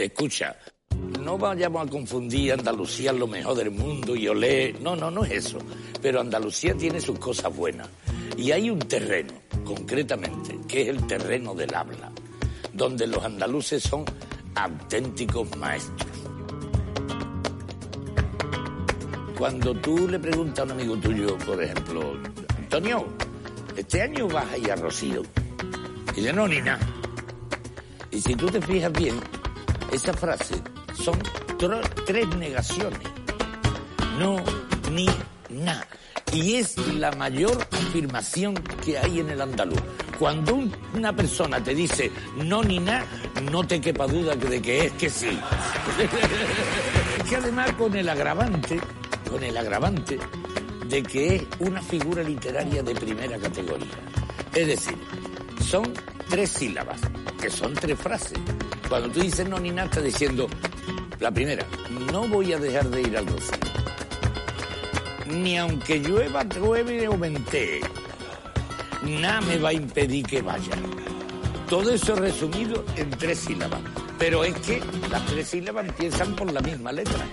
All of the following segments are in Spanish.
Escucha, no vayamos a confundir Andalucía lo mejor del mundo y olé. No, no, no es eso. Pero Andalucía tiene sus cosas buenas. Y hay un terreno, concretamente, que es el terreno del habla, donde los andaluces son auténticos maestros. Cuando tú le preguntas a un amigo tuyo, por ejemplo, Antonio, este año vas a ir a Rocío. Y yo no, ni nada. Y si tú te fijas bien, esa frase son tres negaciones. No, ni, nada. Y es la mayor afirmación que hay en el andaluz. Cuando una persona te dice no ni nada, no te quepa duda de que es que sí. que además con el agravante, con el agravante de que es una figura literaria de primera categoría. Es decir, son tres sílabas, que son tres frases. Cuando tú dices no ni nada, estás diciendo, la primera, no voy a dejar de ir al rocío. Ni aunque llueva, llueve o ventee, nada me va a impedir que vaya. Todo eso resumido en tres sílabas. Pero es que las tres sílabas empiezan por la misma letra.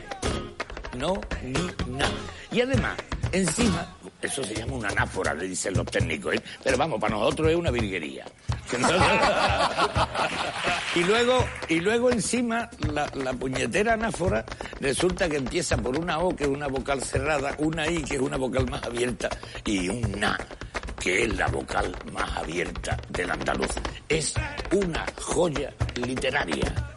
No, ni, nada. Y además, encima, eso se llama una anáfora, le dicen los técnicos, ¿eh? pero vamos, para nosotros es una virguería. y luego, y luego encima, la, puñetera anáfora resulta que empieza por una O, que es una vocal cerrada, una I, que es una vocal más abierta, y un Na, que es la vocal más abierta del andaluz. Es una joya literaria.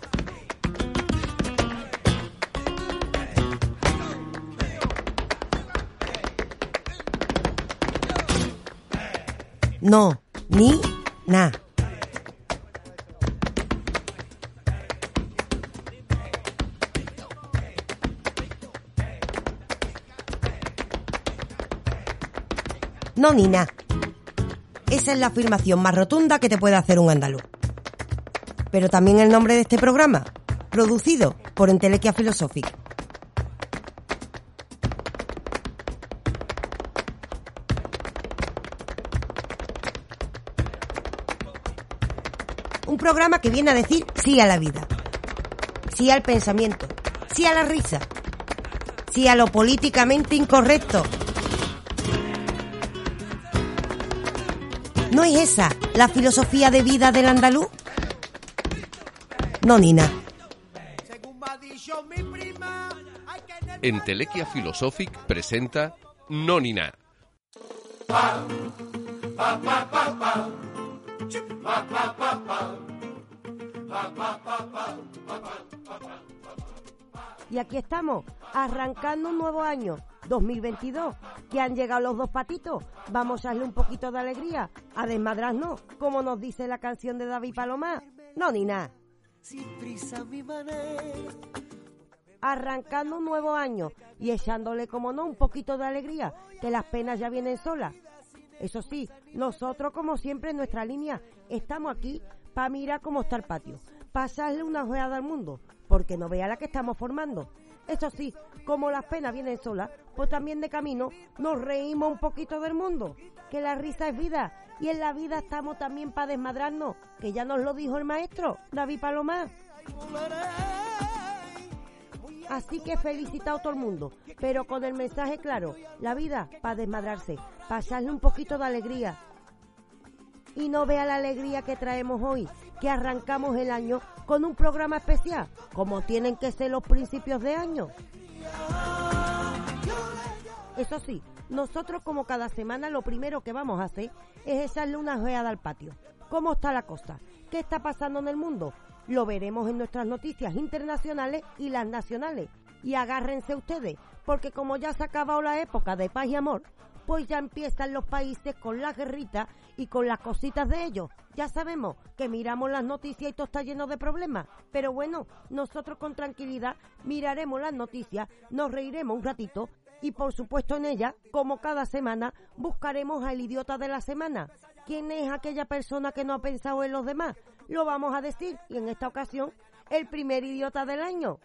No, ni, na. No, ni na. Esa es la afirmación más rotunda que te puede hacer un andaluz. Pero también el nombre de este programa, producido por Entelequia Philosophic. Un programa que viene a decir sí a la vida, sí al pensamiento, sí a la risa, sí a lo políticamente incorrecto. ¿No es esa la filosofía de vida del andaluz? No, Nina. Entelequia Philosophic presenta Nonina. Y aquí estamos, arrancando un nuevo año, 2022, que han llegado los dos patitos. Vamos a darle un poquito de alegría, a desmadrarnos, como nos dice la canción de David Palomar. No, ni nada. Arrancando un nuevo año y echándole, como no, un poquito de alegría, que las penas ya vienen solas. Eso sí, nosotros, como siempre, en nuestra línea, estamos aquí para mirar cómo está el patio, pasarle una ojeada al mundo, porque no vea la que estamos formando. Eso sí, como las penas vienen solas, pues también de camino nos reímos un poquito del mundo, que la risa es vida, y en la vida estamos también para desmadrarnos, que ya nos lo dijo el maestro, David Palomar. Así que felicitado a todo el mundo, pero con el mensaje claro, la vida para desmadrarse, pasarle un poquito de alegría. Y no vea la alegría que traemos hoy, que arrancamos el año con un programa especial, como tienen que ser los principios de año. Eso sí, nosotros como cada semana lo primero que vamos a hacer es echarle una ojeada al patio. ¿Cómo está la cosa? ¿Qué está pasando en el mundo? Lo veremos en nuestras noticias internacionales y las nacionales. Y agárrense ustedes, porque como ya se ha acabado la época de paz y amor, pues ya empiezan los países con las guerritas y con las cositas de ellos. Ya sabemos que miramos las noticias y todo está lleno de problemas, pero bueno, nosotros con tranquilidad miraremos las noticias, nos reiremos un ratito y por supuesto en ella, como cada semana, buscaremos al idiota de la semana. ¿Quién es aquella persona que no ha pensado en los demás? Lo vamos a decir y en esta ocasión el primer idiota del año.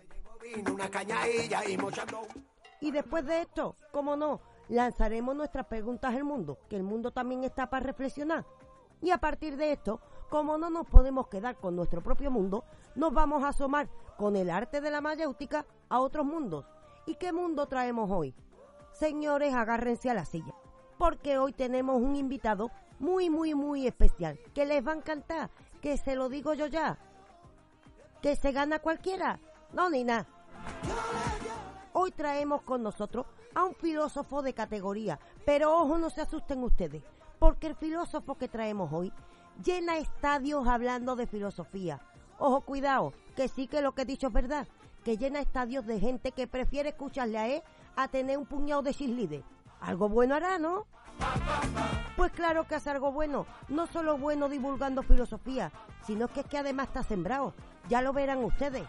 Y después de esto, como no, lanzaremos nuestras preguntas al mundo, que el mundo también está para reflexionar. Y a partir de esto, como no nos podemos quedar con nuestro propio mundo, nos vamos a asomar con el arte de la mayéutica a otros mundos. ¿Y qué mundo traemos hoy? Señores, agárrense a la silla, porque hoy tenemos un invitado muy, muy, muy especial, que les va a encantar, que se lo digo yo ya, que se gana cualquiera, no ni nada. Hoy traemos con nosotros a un filósofo de categoría, pero ojo, no se asusten ustedes, porque el filósofo que traemos hoy llena estadios hablando de filosofía. Ojo, cuidado, que sí que lo que he dicho es verdad, que llena estadios de gente que prefiere escucharle a él a tener un puñado de cheerleader. Algo bueno hará, ¿no? Pues claro que hace algo bueno. No solo bueno divulgando filosofía, sino que es que además está sembrado. Ya lo verán ustedes.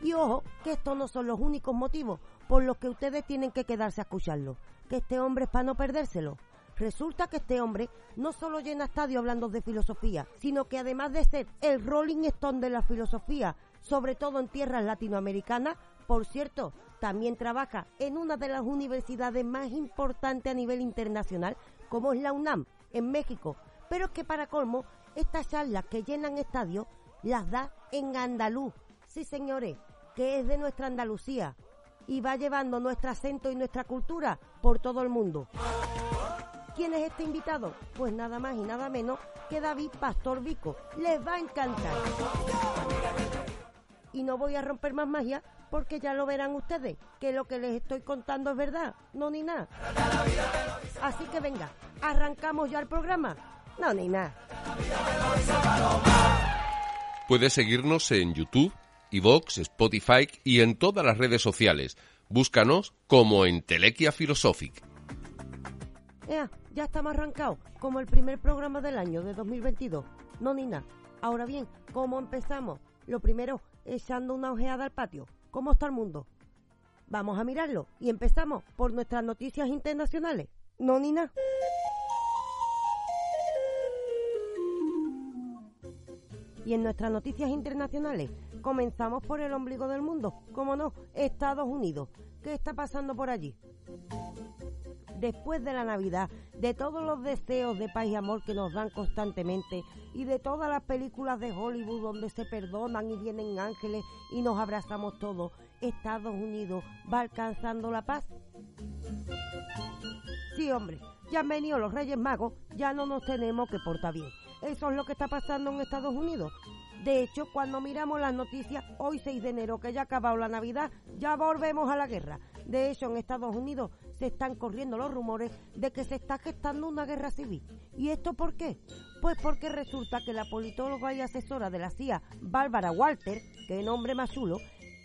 Y ojo, que estos no son los únicos motivos por los que ustedes tienen que quedarse a escucharlo. Que este hombre es para no perdérselo. Resulta que este hombre no solo llena estadio hablando de filosofía, sino que además de ser el Rolling Stone de la filosofía, sobre todo en tierras latinoamericanas, por cierto, también trabaja en una de las universidades más importantes a nivel internacional, como es la UNAM, en México. Pero es que para colmo, estas charlas que llenan estadios las da en andaluz. Sí, señores, que es de nuestra Andalucía y va llevando nuestro acento y nuestra cultura por todo el mundo. ¿Quién es este invitado? Pues nada más y nada menos que David Pastor Vico. Les va a encantar. Y no voy a romper más magia porque ya lo verán ustedes, que lo que les estoy contando es verdad, no ni nada. Así que venga, arrancamos ya el programa. No ni nada. Puedes seguirnos en YouTube, iVoox, Spotify y en todas las redes sociales. Búscanos como Entelequia Philosophic. Ea, ya estamos arrancados, como el primer programa del año de 2022. No ni nada. Ahora bien, ¿cómo empezamos? Lo primero, echando una ojeada al patio. ¿Cómo está el mundo? Vamos a mirarlo y empezamos por nuestras noticias internacionales. No, ni nada. Y en nuestras noticias internacionales comenzamos por el ombligo del mundo, como no, Estados Unidos. ¿Qué está pasando por allí? Después de la Navidad, de todos los deseos de paz y amor que nos dan constantemente y de todas las películas de Hollywood donde se perdonan y vienen ángeles y nos abrazamos todos, Estados Unidos va alcanzando la paz. Sí, hombre, ya han venido los Reyes Magos, ya no nos tenemos que portar bien. Eso es lo que está pasando en Estados Unidos. De hecho, cuando miramos las noticias, hoy 6 de enero, que ya ha acabado la Navidad, ya volvemos a la guerra. De hecho, en Estados Unidos se están corriendo los rumores de que se está gestando una guerra civil. ¿Y esto por qué? Pues porque resulta que la politóloga y asesora de la CIA, Bárbara Walter, que nombre más chulo,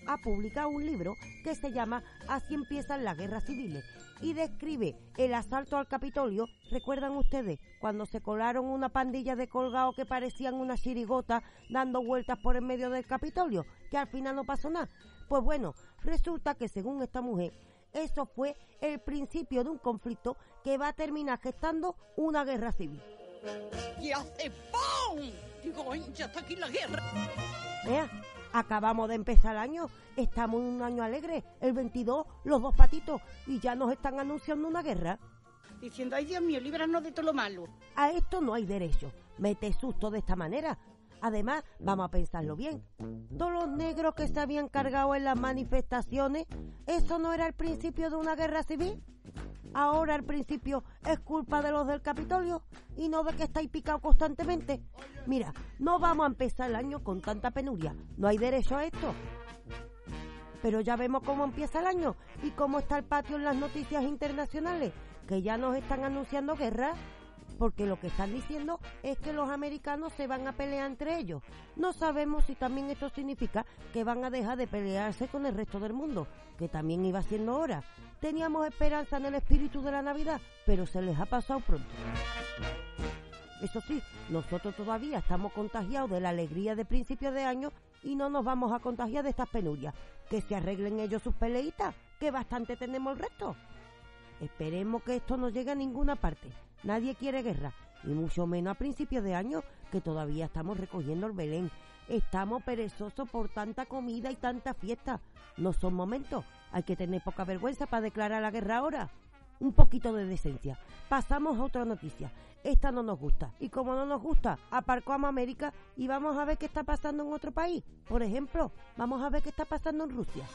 ha publicado un libro que se llama Así empiezan las guerras civiles y describe el asalto al Capitolio. ¿Recuerdan ustedes cuando se colaron una pandilla de colgados que parecían una chirigota dando vueltas por el medio del Capitolio? Que al final no pasó nada. Pues bueno, resulta que según esta mujer, eso fue el principio de un conflicto que va a terminar gestando una guerra civil. Y hace ¡pum! Digo, ya está aquí la guerra. Vea, acabamos de empezar el año, estamos en un año alegre, el 22, los dos patitos, y ya nos están anunciando una guerra. Diciendo, ay Dios mío, líbranos de todo lo malo. A esto no hay derecho. Mete susto de esta manera. Además, vamos a pensarlo bien. Todos los negros que se habían cargado en las manifestaciones, ¿eso no era el principio de una guerra civil? Ahora el principio es culpa de los del Capitolio y no de que estáis picados constantemente. Mira, no vamos a empezar el año con tanta penuria. No hay derecho a esto. Pero ya vemos cómo empieza el año y cómo está el patio en las noticias internacionales, que ya nos están anunciando guerra. Porque lo que están diciendo es que los americanos se van a pelear entre ellos. No sabemos si también esto significa que van a dejar de pelearse con el resto del mundo, que también iba siendo hora. Teníamos esperanza en el espíritu de la Navidad, pero se les ha pasado pronto. Eso sí, nosotros todavía estamos contagiados de la alegría de principios de año y no nos vamos a contagiar de estas penurias. Que se arreglen ellos sus peleitas, que bastante tenemos el resto. Esperemos que esto no llegue a ninguna parte. Nadie quiere guerra, y mucho menos a principios de año, que todavía estamos recogiendo el Belén. Estamos perezosos por tanta comida y tanta fiesta. No son momentos. Hay que tener poca vergüenza para declarar la guerra ahora. Un poquito de decencia. Pasamos a otra noticia. Esta no nos gusta. Y como no nos gusta, aparcamos América y vamos a ver qué está pasando en otro país. Por ejemplo, vamos a ver qué está pasando en Rusia.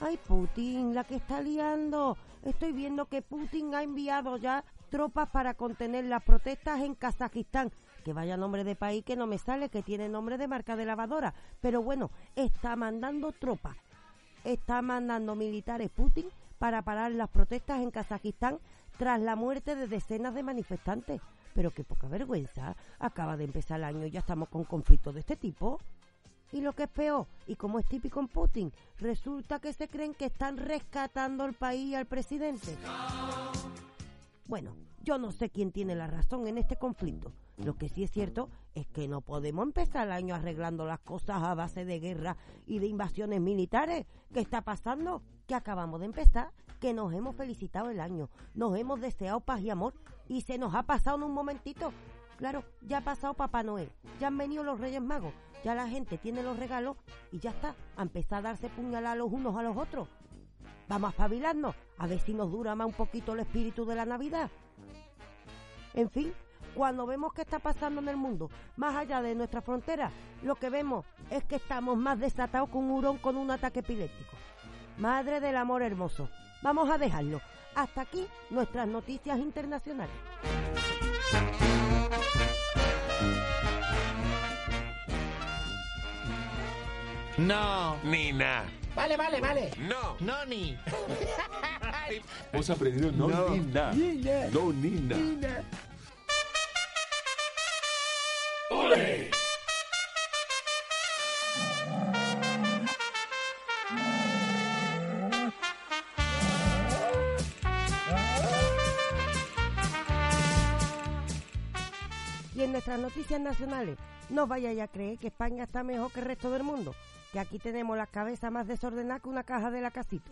Ay, Putin, la que está liando. Estoy viendo que Putin ha enviado ya tropas para contener las protestas en Kazajistán. Que vaya nombre de país que no me sale, que tiene nombre de marca de lavadora. Pero bueno, está mandando tropas. Está mandando militares Putin para parar las protestas en Kazajistán tras la muerte de decenas de manifestantes. Pero qué poca vergüenza. Acaba de empezar el año y ya estamos con conflictos de este tipo. Y lo que es peor, y como es típico en Putin, resulta que se creen que están rescatando al país y al presidente. Bueno, yo no sé quién tiene la razón en este conflicto. Lo que sí es cierto es que no podemos empezar el año arreglando las cosas a base de guerra y de invasiones militares. ¿Qué está pasando? Que acabamos de empezar, que nos hemos felicitado el año, nos hemos deseado paz y amor y se nos ha pasado en un momentito. Claro, ya ha pasado Papá Noel, ya han venido los Reyes Magos, ya la gente tiene los regalos y ya está, a empezar a darse puñaladas los unos a los otros. Vamos a espabilarnos, a ver si nos dura más un poquito el espíritu de la Navidad. En fin, cuando vemos qué está pasando en el mundo, más allá de nuestra frontera, lo que vemos es que estamos más desatados que un hurón con un ataque epiléptico. Madre del amor hermoso, vamos a dejarlo. Hasta aquí nuestras noticias internacionales. No. Nina. Vale, vale, vale. No. No, ni. Hemos aprendido no, No. Nina. No Nina. En noticias nacionales, no vayáis a creer que España está mejor que el resto del mundo, que aquí tenemos las cabezas más desordenadas que una caja de la casito.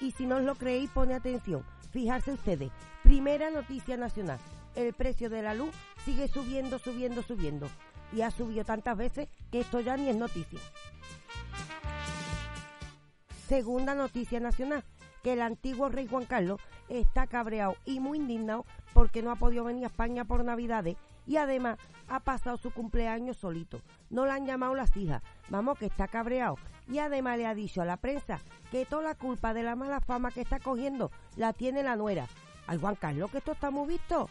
Y si no os lo creéis, pone atención. Fijarse ustedes. Primera noticia nacional. El precio de la luz sigue subiendo, subiendo, subiendo. Y ha subido tantas veces que esto ya ni es noticia. Segunda noticia nacional. Que el antiguo rey Juan Carlos está cabreado y muy indignado porque no ha podido venir a España por Navidades y además ha pasado su cumpleaños solito. No le han llamado las hijas. Vamos, que está cabreado. Y además le ha dicho a la prensa que toda la culpa de la mala fama que está cogiendo la tiene la nuera. Ay, Juan Carlos, que esto está muy visto.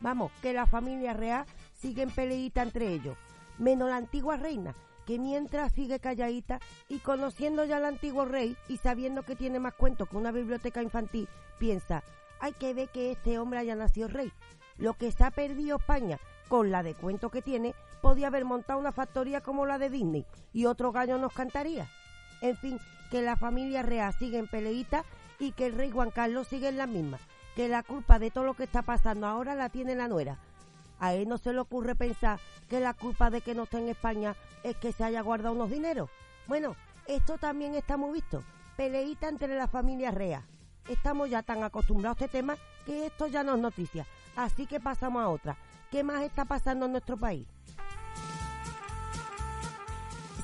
Vamos, que la familia real sigue en peleita entre ellos. Menos la antigua reina, que mientras sigue calladita y conociendo ya al antiguo rey y sabiendo que tiene más cuentos que una biblioteca infantil, piensa, hay que ver que este hombre haya nacido rey. Lo que se ha perdido España con la de cuento que tiene, podía haber montado una factoría como la de Disney y otro gallo nos cantaría. En fin, que la familia real sigue en peleita y que el rey Juan Carlos sigue en la misma. Que la culpa de todo lo que está pasando ahora la tiene la nuera. A él no se le ocurre pensar que la culpa de que no esté en España es que se haya guardado unos dineros. Bueno, esto también está muy visto. Peleita entre la familia real. Estamos ya tan acostumbrados a este tema que esto ya no es noticia. Así que pasamos a otra. ¿Qué más está pasando en nuestro país?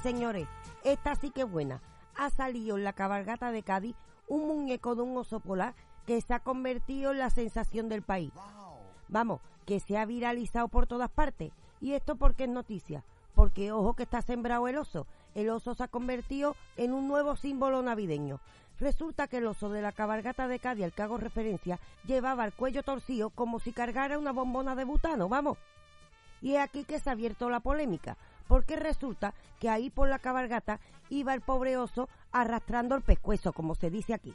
Señores, esta sí que es buena. Ha salido en la cabalgata de Cádiz un muñeco de un oso polar que se ha convertido en la sensación del país. Vamos, que se ha viralizado por todas partes. ¿Y esto porque es noticia? Porque ojo que está sembrado el oso. El oso se ha convertido en un nuevo símbolo navideño. Resulta que el oso de la cabalgata de Cádiz al que hago referencia llevaba el cuello torcido como si cargara una bombona de butano, vamos. Y es aquí que se ha abierto la polémica, porque resulta que ahí por la cabalgata iba el pobre oso arrastrando el pescuezo, como se dice aquí.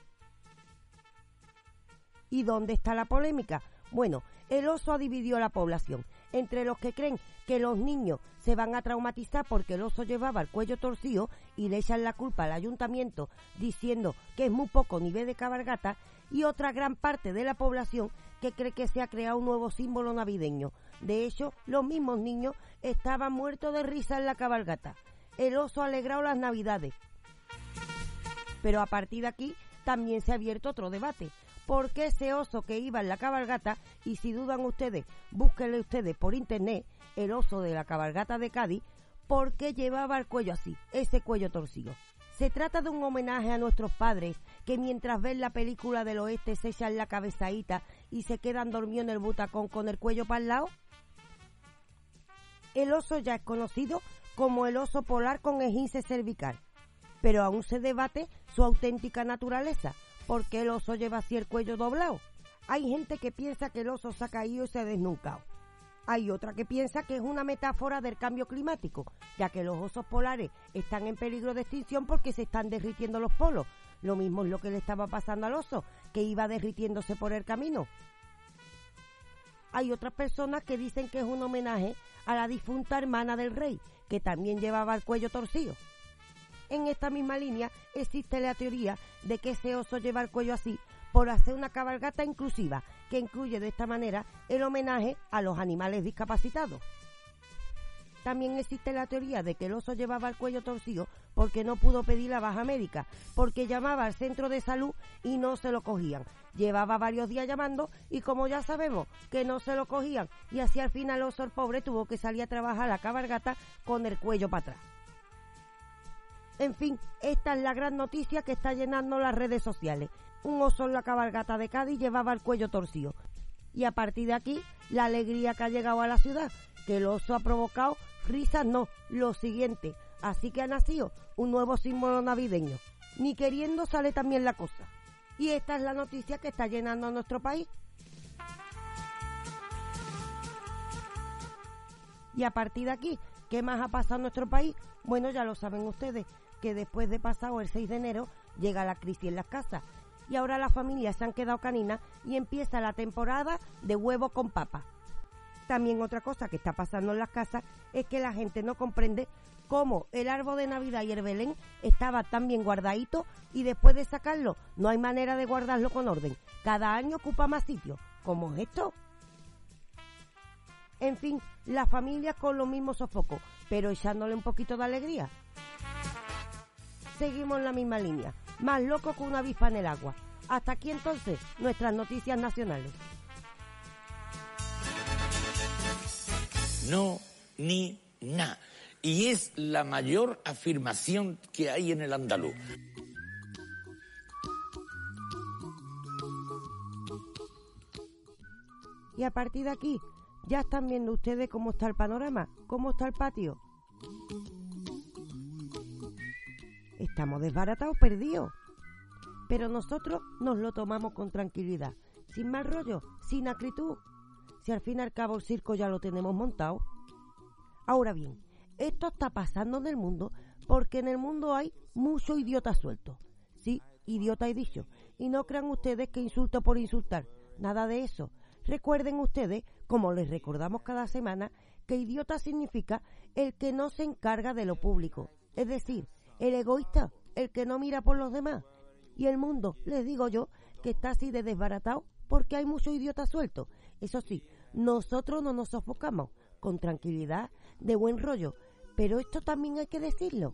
¿Y dónde está la polémica? Bueno, el oso ha dividido a la población entre los que creen que los niños se van a traumatizar porque el oso llevaba el cuello torcido y le echan la culpa al ayuntamiento diciendo que es muy poco nivel de cabalgata y otra gran parte de la población que cree que se ha creado un nuevo símbolo navideño. De hecho, los mismos niños estaban muertos de risa en la cabalgata. El oso ha alegrado las navidades. Pero a partir de aquí también se ha abierto otro debate. ¿Por qué ese oso que iba en la cabalgata, y si dudan ustedes, búsquenle ustedes por internet, el oso de la cabalgata de Cádiz, ¿por qué llevaba el cuello así, ese cuello torcido? Se trata de un homenaje a nuestros padres que mientras ven la película del oeste se echan la cabezadita y se quedan dormidos en el butacón con el cuello para el lado. El oso ya es conocido como el oso polar con esguince cervical, pero aún se debate su auténtica naturaleza, porque el oso lleva así el cuello doblado. Hay gente que piensa que el oso se ha caído y se ha desnucado. Hay otra que piensa que es una metáfora del cambio climático, ya que los osos polares están en peligro de extinción porque se están derritiendo los polos. Lo mismo es lo que le estaba pasando al oso, que iba derritiéndose por el camino. Hay otras personas que dicen que es un homenaje a la difunta hermana del rey, que también llevaba el cuello torcido. En esta misma línea existe la teoría de que ese oso lleva el cuello así por hacer una cabalgata inclusiva, que incluye de esta manera el homenaje a los animales discapacitados. También existe la teoría de que el oso llevaba el cuello torcido porque no pudo pedir la baja médica, porque llamaba al centro de salud y no se lo cogían. Llevaba varios días llamando y como ya sabemos que no se lo cogían y así al final el oso el pobre tuvo que salir a trabajar la cabalgata con el cuello para atrás. En fin, esta es la gran noticia que está llenando las redes sociales. Un oso en la cabalgata de Cádiz llevaba el cuello torcido. Y a partir de aquí, la alegría que ha llegado a la ciudad, que el oso ha provocado risas, no, lo siguiente. Así que ha nacido un nuevo símbolo navideño. Ni queriendo sale también la cosa. Y esta es la noticia que está llenando nuestro país. Y a partir de aquí, ¿qué más ha pasado en nuestro país? Bueno, ya lo saben ustedes, que después de pasado el 6 de enero llega la crisis en las casas y ahora las familias se han quedado caninas y empieza la temporada de huevo con papa. También otra cosa que está pasando en las casas es que la gente no comprende cómo el árbol de Navidad y el Belén estaba tan bien guardadito y después de sacarlo no hay manera de guardarlo con orden. Cada año ocupa más sitio. ¿Cómo es esto? En fin, las familias con los mismos sofocos, pero echándole un poquito de alegría. Seguimos en la misma línea, más loco que una avispa en el agua. Hasta aquí entonces nuestras noticias nacionales. No, ni na. Y es la mayor afirmación que hay en el andaluz. Y a partir de aquí, ya están viendo ustedes cómo está el panorama, cómo está el patio. Estamos desbaratados, perdidos. Pero nosotros nos lo tomamos con tranquilidad, sin mal rollo, sin acritud. Si al fin y al cabo el circo ya lo tenemos montado. Ahora bien, esto está pasando en el mundo porque en el mundo hay mucho idiota suelto. Sí, idiota he dicho. Y no crean ustedes que insulto por insultar. Nada de eso. Recuerden ustedes, como les recordamos cada semana, que idiota significa el que no se encarga de lo público. Es decir, el egoísta, el que no mira por los demás. Y el mundo, les digo yo, que está así de desbaratado porque hay mucho idiota suelto. Eso sí, nosotros no nos sofocamos, con tranquilidad, de buen rollo. Pero esto también hay que decirlo.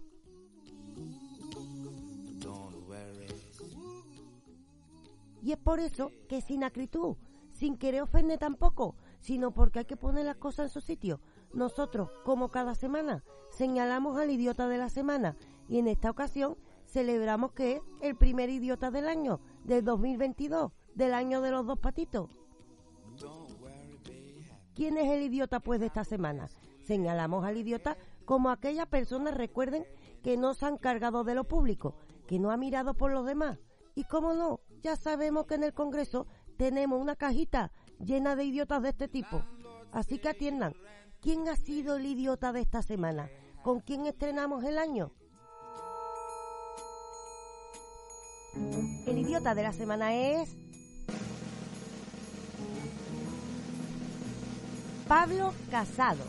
Y es por eso que sin acritud, sin querer ofender tampoco, sino porque hay que poner las cosas en su sitio. Nosotros, como cada semana, señalamos al idiota de la semana y en esta ocasión celebramos que es el primer idiota del año, del 2022, del año de los dos patitos. ¿Quién es el idiota pues de esta semana? Señalamos al idiota como aquellas personas, recuerden, que no se han cargado de lo público, que no ha mirado por los demás. Y cómo no, ya sabemos que en el Congreso tenemos una cajita llena de idiotas de este tipo. Así que atiendan, ¿quién ha sido el idiota de esta semana? ¿con quién estrenamos el año? El idiota de la semana es... Pablo Casado.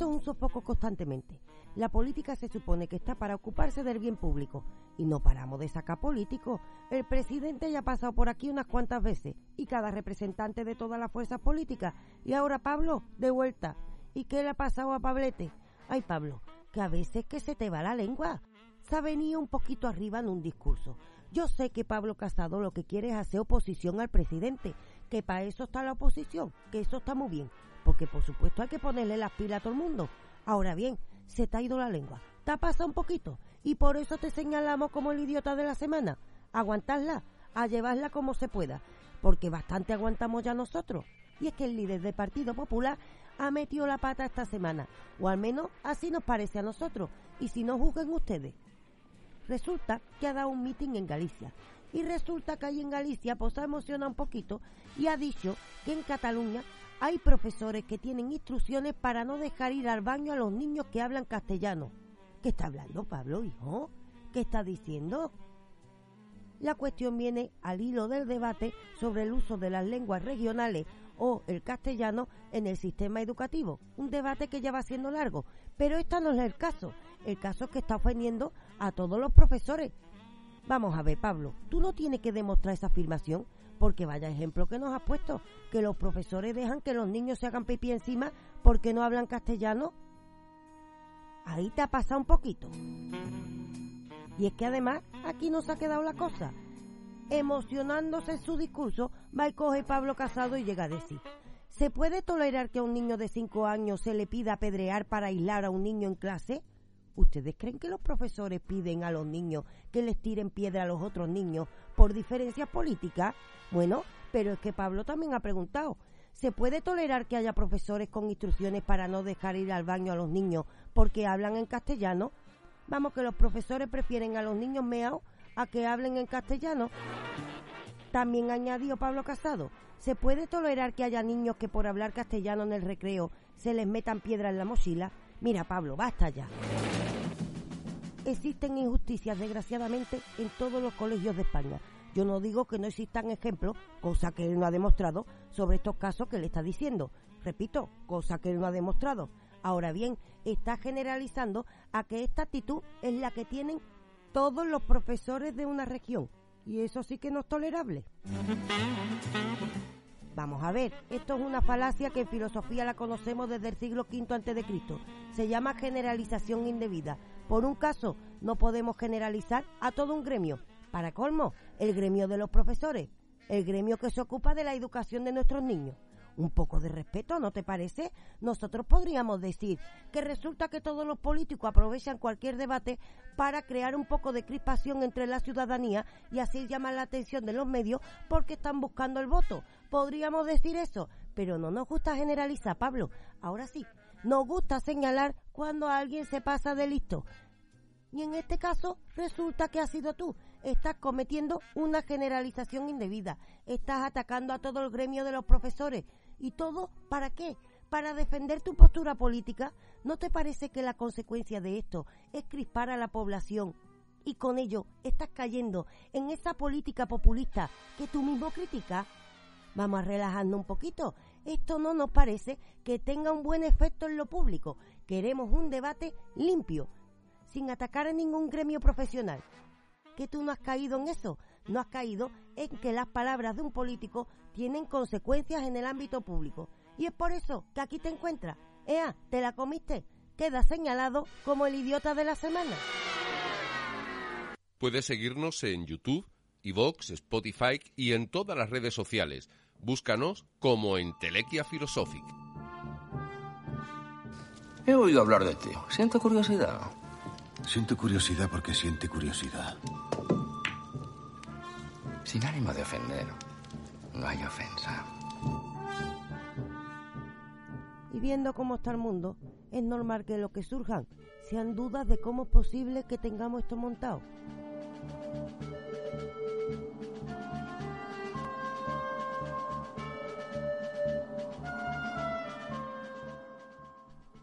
Esto es un sofoco constantemente. La política se supone que está para ocuparse del bien público y no paramos de sacar políticos. El presidente ya ha pasado por aquí unas cuantas veces y cada representante de todas las fuerzas políticas. Y ahora Pablo, de vuelta. ¿Y qué le ha pasado a Pablete? Ay Pablo, que a veces que se te va la lengua. Se ha venido un poquito arriba en un discurso. Yo sé que Pablo Casado lo que quiere es hacer oposición al presidente, que para eso está la oposición, que eso está muy bien, porque por supuesto hay que ponerle las pilas a todo el mundo. Ahora bien, se te ha ido la lengua, te ha pasado un poquito, y por eso te señalamos como el idiota de la semana. Aguantarla, a llevarla como se pueda, porque bastante aguantamos ya nosotros. Y es que el líder del Partido Popular ha metido la pata esta semana, o al menos así nos parece a nosotros, y si no juzguen ustedes. Resulta que ha dado un meeting en Galicia, y resulta que ahí en Galicia pues ha emocionado un poquito y ha dicho que en Cataluña hay profesores que tienen instrucciones para no dejar ir al baño a los niños que hablan castellano. ¿Qué está hablando Pablo, hijo? ¿Qué está diciendo? La cuestión viene al hilo del debate sobre el uso de las lenguas regionales o el castellano en el sistema educativo. Un debate que ya va siendo largo, pero este no es el caso. El caso es que está ofendiendo a todos los profesores. Vamos a ver, Pablo, tú no tienes que demostrar esa afirmación porque vaya ejemplo que nos has puesto, que los profesores dejan que los niños se hagan pipí encima porque no hablan castellano. Ahí te ha pasado un poquito. Y es que además aquí nos ha quedado la cosa. Emocionándose en su discurso, va y coge Pablo Casado y llega a decir, ¿se puede tolerar que a un niño de 5 años se le pida apedrear para aislar a un niño en clase? ¿Ustedes creen que los profesores piden a los niños que les tiren piedra a los otros niños por diferencias políticas? Bueno, pero es que Pablo también ha preguntado, ¿se puede tolerar que haya profesores con instrucciones para no dejar ir al baño a los niños porque hablan en castellano? Vamos, que los profesores prefieren a los niños meados a que hablen en castellano. También añadió Pablo Casado, ¿se puede tolerar que haya niños que por hablar castellano en el recreo se les metan piedra en la mochila? Mira, Pablo, basta ya. Existen injusticias, desgraciadamente, en todos los colegios de España. Yo no digo que no existan ejemplos, cosa que él no ha demostrado, sobre estos casos que le está diciendo. Repito, cosa que él no ha demostrado. Ahora bien, está generalizando a que esta actitud es la que tienen todos los profesores de una región. Y eso sí que no es tolerable. Vamos a ver, esto es una falacia que en filosofía la conocemos desde el siglo V antes de Cristo. Se llama generalización indebida. Por un caso, no podemos generalizar a todo un gremio. Para colmo, el gremio de los profesores, el gremio que se ocupa de la educación de nuestros niños. Un poco de respeto, ¿no te parece? Nosotros podríamos decir que resulta que todos los políticos aprovechan cualquier debate para crear un poco de crispación entre la ciudadanía y así llamar la atención de los medios porque están buscando el voto. Podríamos decir eso, pero no nos gusta generalizar, Pablo. Ahora sí, nos gusta señalar cuando alguien se pasa de listo. Y en este caso resulta que has sido tú. Estás cometiendo una generalización indebida. Estás atacando a todo el gremio de los profesores. ¿Y todo para qué? Para defender tu postura política. ¿No te parece que la consecuencia de esto es crispar a la población? Y con ello estás cayendo en esa política populista que tú mismo criticas. Vamos a relajarnos un poquito. Esto no nos parece que tenga un buen efecto en lo público. Queremos un debate limpio, sin atacar a ningún gremio profesional. ¿Que tú no has caído en eso? No has caído en que las palabras de un político tienen consecuencias en el ámbito público. Y es por eso que aquí te encuentras. Ea, ¿te la comiste? Queda señalado como el idiota de la semana. Puedes seguirnos en YouTube, iVoox, Spotify y en todas las redes sociales. Búscanos como Entelequia Philosophic. He oído hablar de ti. Siento curiosidad. Siento curiosidad porque siente curiosidad. Sin ánimo de ofender. No hay ofensa. Y viendo cómo está el mundo, es normal que lo que surjan sean dudas de cómo es posible que tengamos esto montado.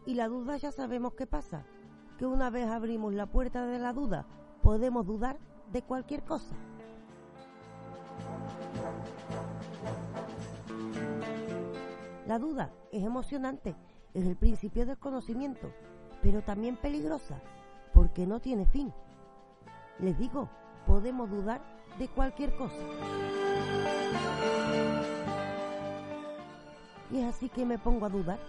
Y la duda ya sabemos qué pasa, que una vez abrimos la puerta de la duda, podemos dudar de cualquier cosa. La duda es emocionante, es el principio del conocimiento, pero también peligrosa, porque no tiene fin. Les digo, podemos dudar de cualquier cosa. Y es así que me pongo a dudar.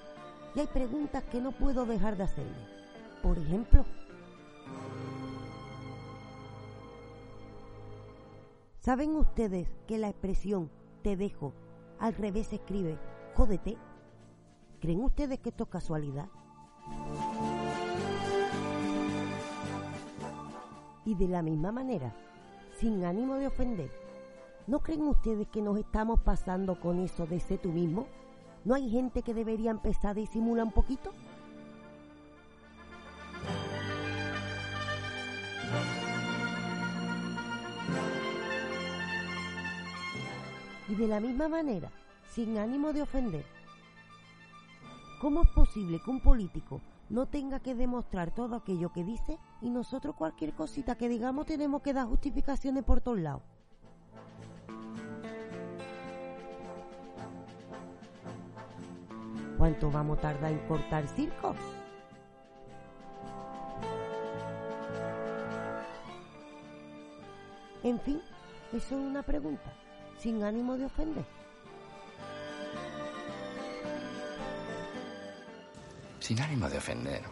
Y hay preguntas que no puedo dejar de hacerme. Por ejemplo, ¿saben ustedes que la expresión te dejo al revés escribe jódete? ¿Creen ustedes que esto es casualidad? Y de la misma manera, sin ánimo de ofender, ¿no creen ustedes que nos estamos pasando con eso de ser tú mismo? ¿No hay gente que debería empezar a disimular un poquito? Y de la misma manera, sin ánimo de ofender, ¿cómo es posible que un político no tenga que demostrar todo aquello que dice y nosotros cualquier cosita que digamos tenemos que dar justificaciones por todos lados? ¿Cuánto vamos a tardar en cortar circo? En fin, eso es una pregunta, sin ánimo de ofender. Sin ánimo de ofender,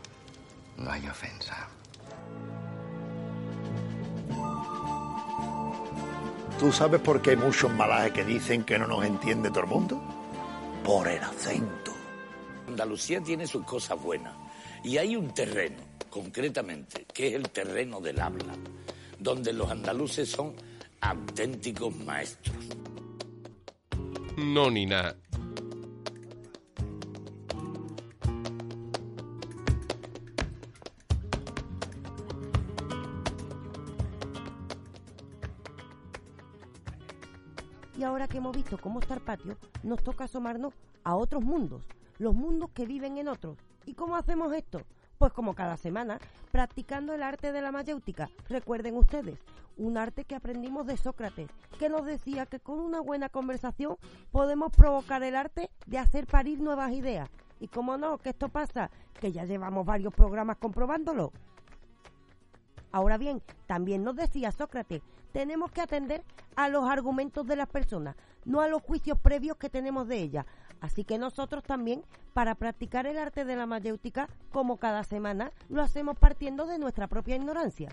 no hay ofensa. ¿Tú sabes por qué hay muchos malajes que dicen que no nos entiende todo el mundo? Por el acento. Andalucía tiene sus cosas buenas y hay un terreno, concretamente, que es el terreno del habla, donde los andaluces son auténticos maestros. No, que hemos visto cómo está el patio, nos toca asomarnos a otros mundos, los mundos que viven en otros. ¿Y cómo hacemos esto? Pues como cada semana, practicando el arte de la mayéutica. Recuerden ustedes, un arte que aprendimos de Sócrates, que nos decía que con una buena conversación podemos provocar el arte de hacer parir nuevas ideas. Y cómo no, que esto pasa, que ya llevamos varios programas comprobándolo. Ahora bien, también nos decía Sócrates, tenemos que atender a los argumentos de las personas, no a los juicios previos que tenemos de ellas. Así que nosotros también, para practicar el arte de la mayéutica, como cada semana, lo hacemos partiendo de nuestra propia ignorancia.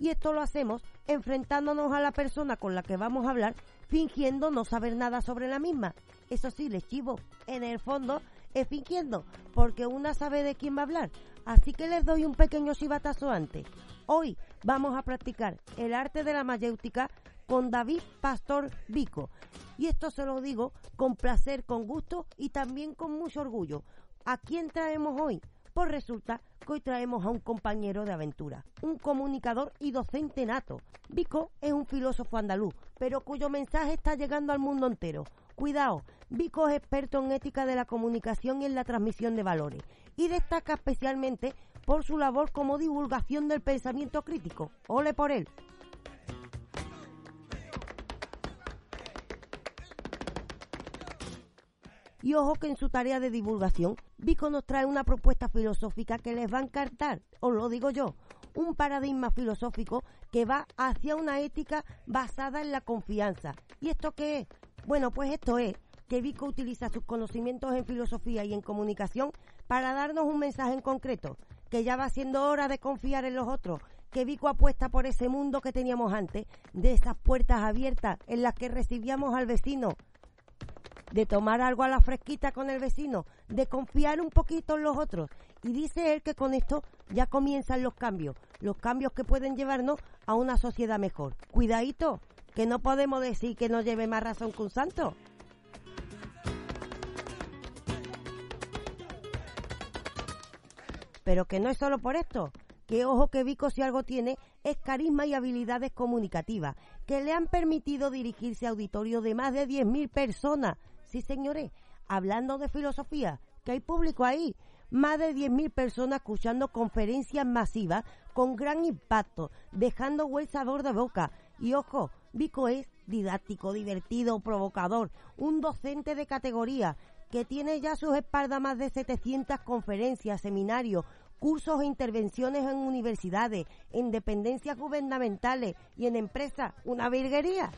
Y esto lo hacemos enfrentándonos a la persona con la que vamos a hablar, fingiendo no saber nada sobre la misma. Eso sí, les chivo, en el fondo es fingiendo, porque una sabe de quién va a hablar. Así que les doy un pequeño chivatazo antes. Hoy vamos a practicar el arte de la mayéutica con David Pastor Vico. Y esto se lo digo con placer, con gusto y también con mucho orgullo. ¿A quién traemos hoy? Pues resulta que hoy traemos a un compañero de aventura, un comunicador y docente nato. Vico es un filósofo andaluz, pero cuyo mensaje está llegando al mundo entero. Cuidado, Vico es experto en ética de la comunicación y en la transmisión de valores, y destaca especialmente por su labor como divulgación del pensamiento crítico. Ole por él. Y ojo que en su tarea de divulgación, Vico nos trae una propuesta filosófica que les va a encantar, os lo digo yo, un paradigma filosófico que va hacia una ética basada en la confianza. ¿Y esto qué es? Bueno, pues esto es que Vico utiliza sus conocimientos en filosofía y en comunicación para darnos un mensaje en concreto, que ya va siendo hora de confiar en los otros, que Vico apuesta por ese mundo que teníamos antes, de esas puertas abiertas en las que recibíamos al vecino, de tomar algo a la fresquita con el vecino, de confiar un poquito en los otros. Y dice él que con esto ya comienzan los cambios, los cambios que pueden llevarnos a una sociedad mejor. Cuidadito, que no podemos decir que no lleve más razón que un santo. Pero que no es solo por esto, que ojo que Vico si algo tiene es carisma y habilidades comunicativas, que le han permitido dirigirse a auditorios de más de 10.000 personas. Sí, señores, hablando de filosofía, que hay público ahí. más de 10.000 personas escuchando conferencias masivas con gran impacto, dejando buen sabor de boca. Y ojo, Vico es didáctico, divertido, provocador, un docente de categoría que tiene ya a sus espaldas más de 700 conferencias, seminarios, cursos e intervenciones en universidades, en dependencias gubernamentales y en empresas. Una virguería.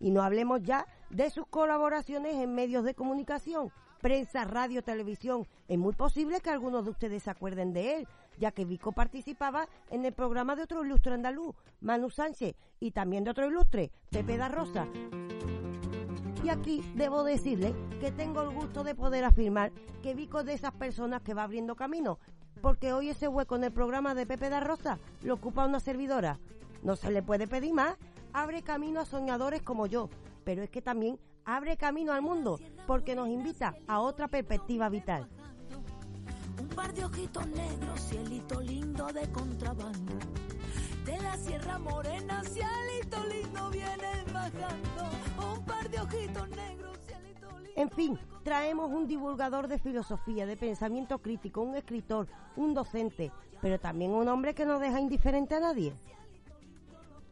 Y no hablemos ya de sus colaboraciones en medios de comunicación, prensa, radio, televisión. Es muy posible que algunos de ustedes se acuerden de él, ya que Vico participaba en el programa de otro ilustre andaluz, Manu Sánchez, y también de otro ilustre, Pepe da Rosa. Y aquí debo decirle que tengo el gusto de poder afirmar que Vico es de esas personas que va abriendo camino, porque hoy ese hueco en el programa de Pepe da Rosa lo ocupa una servidora. No se le puede pedir más, abre camino a soñadores como yo, pero es que también abre camino al mundo porque nos invita a otra perspectiva vital. Un par de ojitos negros, cielito lindo de contrabando. De la Sierra Morena, cielito lindo viene bajando. Un par de ojitos negros, cielito lindo. En fin, traemos un divulgador de filosofía, de pensamiento crítico, un escritor, un docente, pero también un hombre que no deja indiferente a nadie.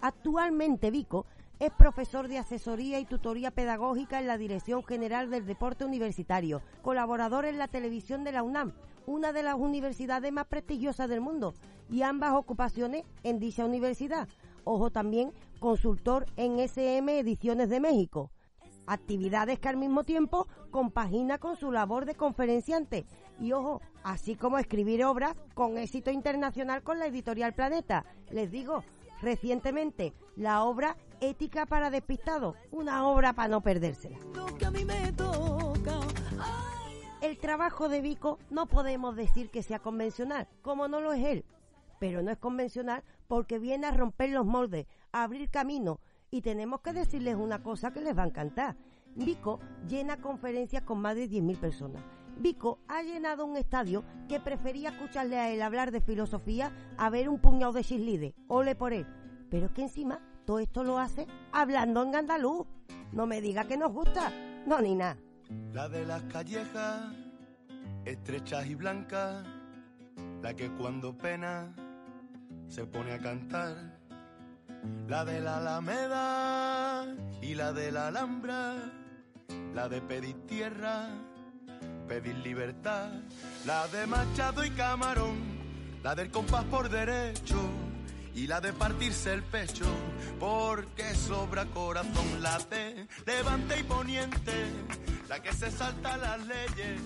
Actualmente Vico es profesor de asesoría y tutoría pedagógica en la Dirección General del Deporte Universitario, colaborador en la televisión de la UNAM, una de las universidades más prestigiosas del mundo, y ambas ocupaciones en dicha universidad. Ojo también, consultor en SM Ediciones de México. Actividades que al mismo tiempo compagina con su labor de conferenciante. Y ojo, así como escribir obras con éxito internacional con la editorial Planeta. Les digo, recientemente la obra Ética para Despistados, una obra para no perdérsela. El trabajo de Vico no podemos decir que sea convencional, como no lo es él, pero no es convencional porque viene a romper los moldes, a abrir camino y tenemos que decirles una cosa que les va a encantar. Vico llena conferencias con más de 10.000 personas. Vico ha llenado un estadio que prefería escucharle a él hablar de filosofía a ver un puñado de chislide. Ole por él. Pero es que encima todo esto lo hace hablando en andaluz. No me diga que nos gusta. No, ni nada. La de las callejas, estrechas y blancas, la que cuando pena se pone a cantar. La de la Alameda y la de la Alhambra, la de pedir tierra, pedir libertad, la de Machado y Camarón, la del compás por derecho y la de partirse el pecho, porque sobra corazón la de levante y poniente, la que se salta las leyes,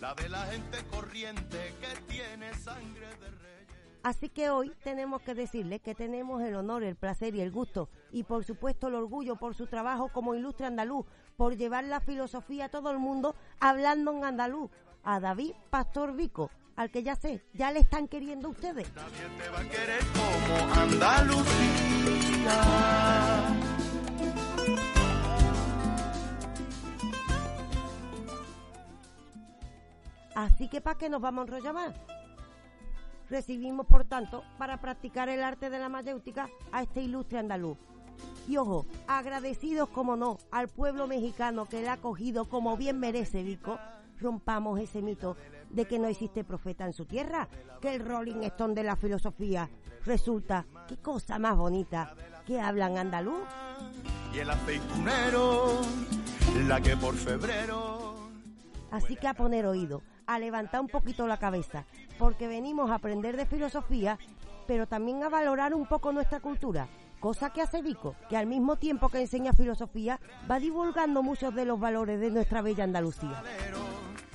la de la gente corriente que tiene sangre de reyes. Así que hoy tenemos que decirle que tenemos el honor, el placer y el gusto, y por supuesto el orgullo por su trabajo como ilustre andaluz, por llevar la filosofía a todo el mundo hablando en andaluz, a David Pastor Vico, al que ya sé, ya le están queriendo ustedes. Nadie te va a querer como Andalucía. Así que ¿para qué nos vamos a enrollar más? Recibimos, por tanto, para practicar el arte de la mayéutica a este ilustre andaluz. Y ojo, agradecidos como no al pueblo mexicano que le ha acogido como bien merece Vico, rompamos ese mito de que no existe profeta en su tierra, que el Rolling Stone de la filosofía resulta, qué cosa más bonita, que hablan andaluz. Y el aceitunero, la que por febrero. Así que a poner oído, a levantar un poquito la cabeza, porque venimos a aprender de filosofía, pero también a valorar un poco nuestra cultura. Cosa que hace Vico, que al mismo tiempo que enseña filosofía, va divulgando muchos de los valores de nuestra bella Andalucía.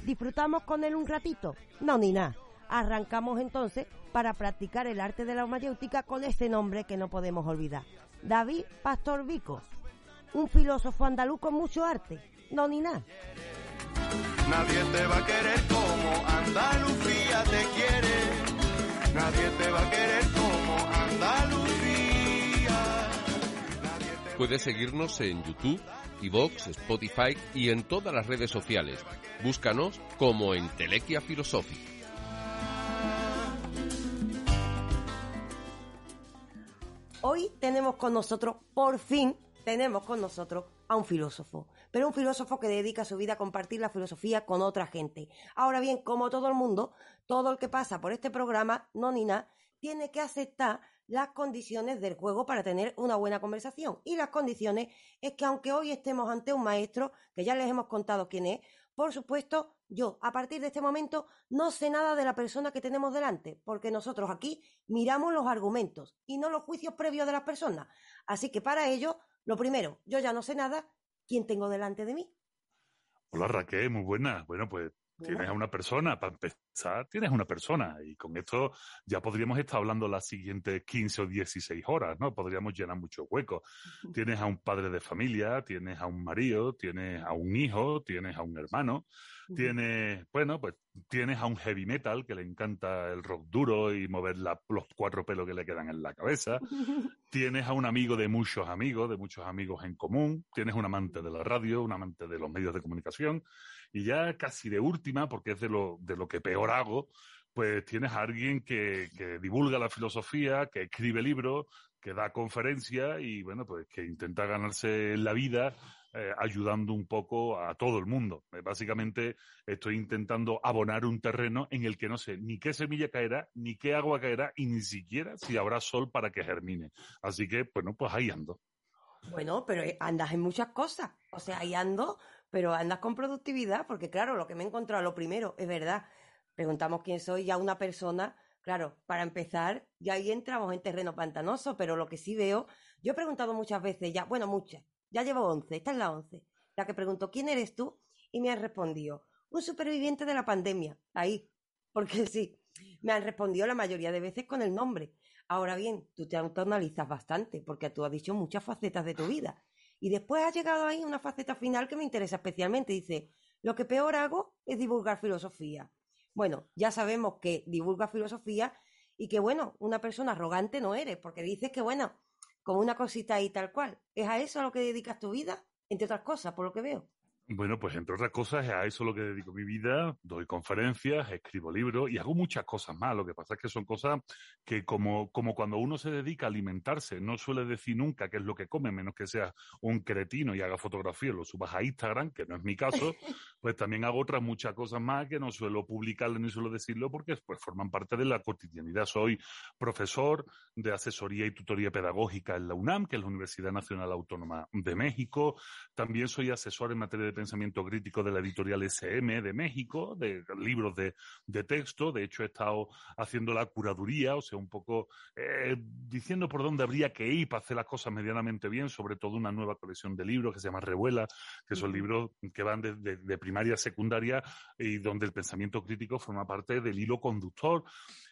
¿Disfrutamos con él un ratito? No, ni nada. Arrancamos entonces para practicar el arte de la mayéutica con ese nombre que no podemos olvidar. David Pastor Vico, un filósofo andaluz con mucho arte. No, ni nada. Nadie te va a querer como Andalucía te quiere. Nadie te va a querer como Andalucía. Puedes seguirnos en YouTube, iVoox, Spotify y en todas las redes sociales. Búscanos como Entelequia Filosófica. Hoy tenemos con nosotros, por fin, tenemos con nosotros a un filósofo, pero un filósofo que dedica su vida a compartir la filosofía con otra gente. Ahora bien, como todo el mundo, todo el que pasa por este programa, no ni nada, tiene que aceptar las condiciones del juego para tener una buena conversación. Y las condiciones es que aunque hoy estemos ante un maestro, que ya les hemos contado quién es, por supuesto, yo a partir de este momento no sé nada de la persona que tenemos delante, porque nosotros aquí miramos los argumentos y no los juicios previos de las personas. Así que para ello, lo primero, yo ya no sé nada, ¿quién tengo delante de mí? Hola Raquel, muy buena. Bueno, pues Tienes a una persona, para empezar, tienes a una persona y con esto ya podríamos estar hablando las siguientes 15 o 16 horas, ¿no? Podríamos llenar muchos huecos. Tienes a un padre de familia, tienes a un marido, tienes a un hijo, tienes a un hermano, tienes, bueno, pues tienes a un heavy metal que le encanta el rock duro y mover los cuatro pelos que le quedan en la cabeza. tienes a un amigo de muchos amigos, de muchos amigos en común. Tienes un amante de la radio, un amante de los medios de comunicación. Y ya casi de última, porque es de lo, de lo que peor hago, pues tienes a alguien que, que divulga la filosofía, que escribe libros, que da conferencias y bueno, pues que intenta ganarse la vida eh, ayudando un poco a todo el mundo. Eh, básicamente estoy intentando abonar un terreno en el que no sé ni qué semilla caerá, ni qué agua caerá y ni siquiera si habrá sol para que germine. Así que, bueno, pues ahí ando. Bueno, pero eh, andas en muchas cosas. O sea, ahí ando, pero andas con productividad, porque claro, lo que me he encontrado, lo primero, es verdad. Preguntamos quién soy, ya una persona, claro, para empezar, ya ahí entramos en terreno pantanoso, pero lo que sí veo, yo he preguntado muchas veces ya, bueno, muchas, ya llevo once, esta es la once, la que preguntó quién eres tú, y me han respondido, un superviviente de la pandemia, ahí, porque sí, me han respondido la mayoría de veces con el nombre. Ahora bien, tú te autoanalizas bastante, porque tú has dicho muchas facetas de tu vida. Y después ha llegado ahí una faceta final que me interesa especialmente. Dice, lo que peor hago es divulgar filosofía. Bueno, ya sabemos que divulga filosofía y que, bueno, una persona arrogante no eres, porque dices que, bueno, como una cosita ahí tal cual. ¿Es a eso a lo que dedicas tu vida? Entre otras cosas, por lo que veo. Bueno, pues entre otras cosas, a eso es lo que dedico mi vida. Doy conferencias, escribo libros y hago muchas cosas más. Lo que pasa es que son cosas que como, como cuando uno se dedica a alimentarse, no suele decir nunca qué es lo que come, menos que sea un cretino y haga fotografías, lo subas a Instagram, que no es mi caso, pues también hago otras muchas cosas más que no suelo publicarle ni suelo decirlo porque pues forman parte de la cotidianidad. Soy profesor de asesoría y tutoría pedagógica en la UNAM, que es la Universidad Nacional Autónoma de México. También soy asesor en materia de pensamiento crítico de la editorial SM de México, de libros de, de texto. De hecho, he estado haciendo la curaduría, o sea, un poco eh, diciendo por dónde habría que ir para hacer las cosas medianamente bien, sobre todo una nueva colección de libros que se llama Revuela, que son libros que van de, de primaria secundaria y donde el pensamiento crítico forma parte del hilo conductor.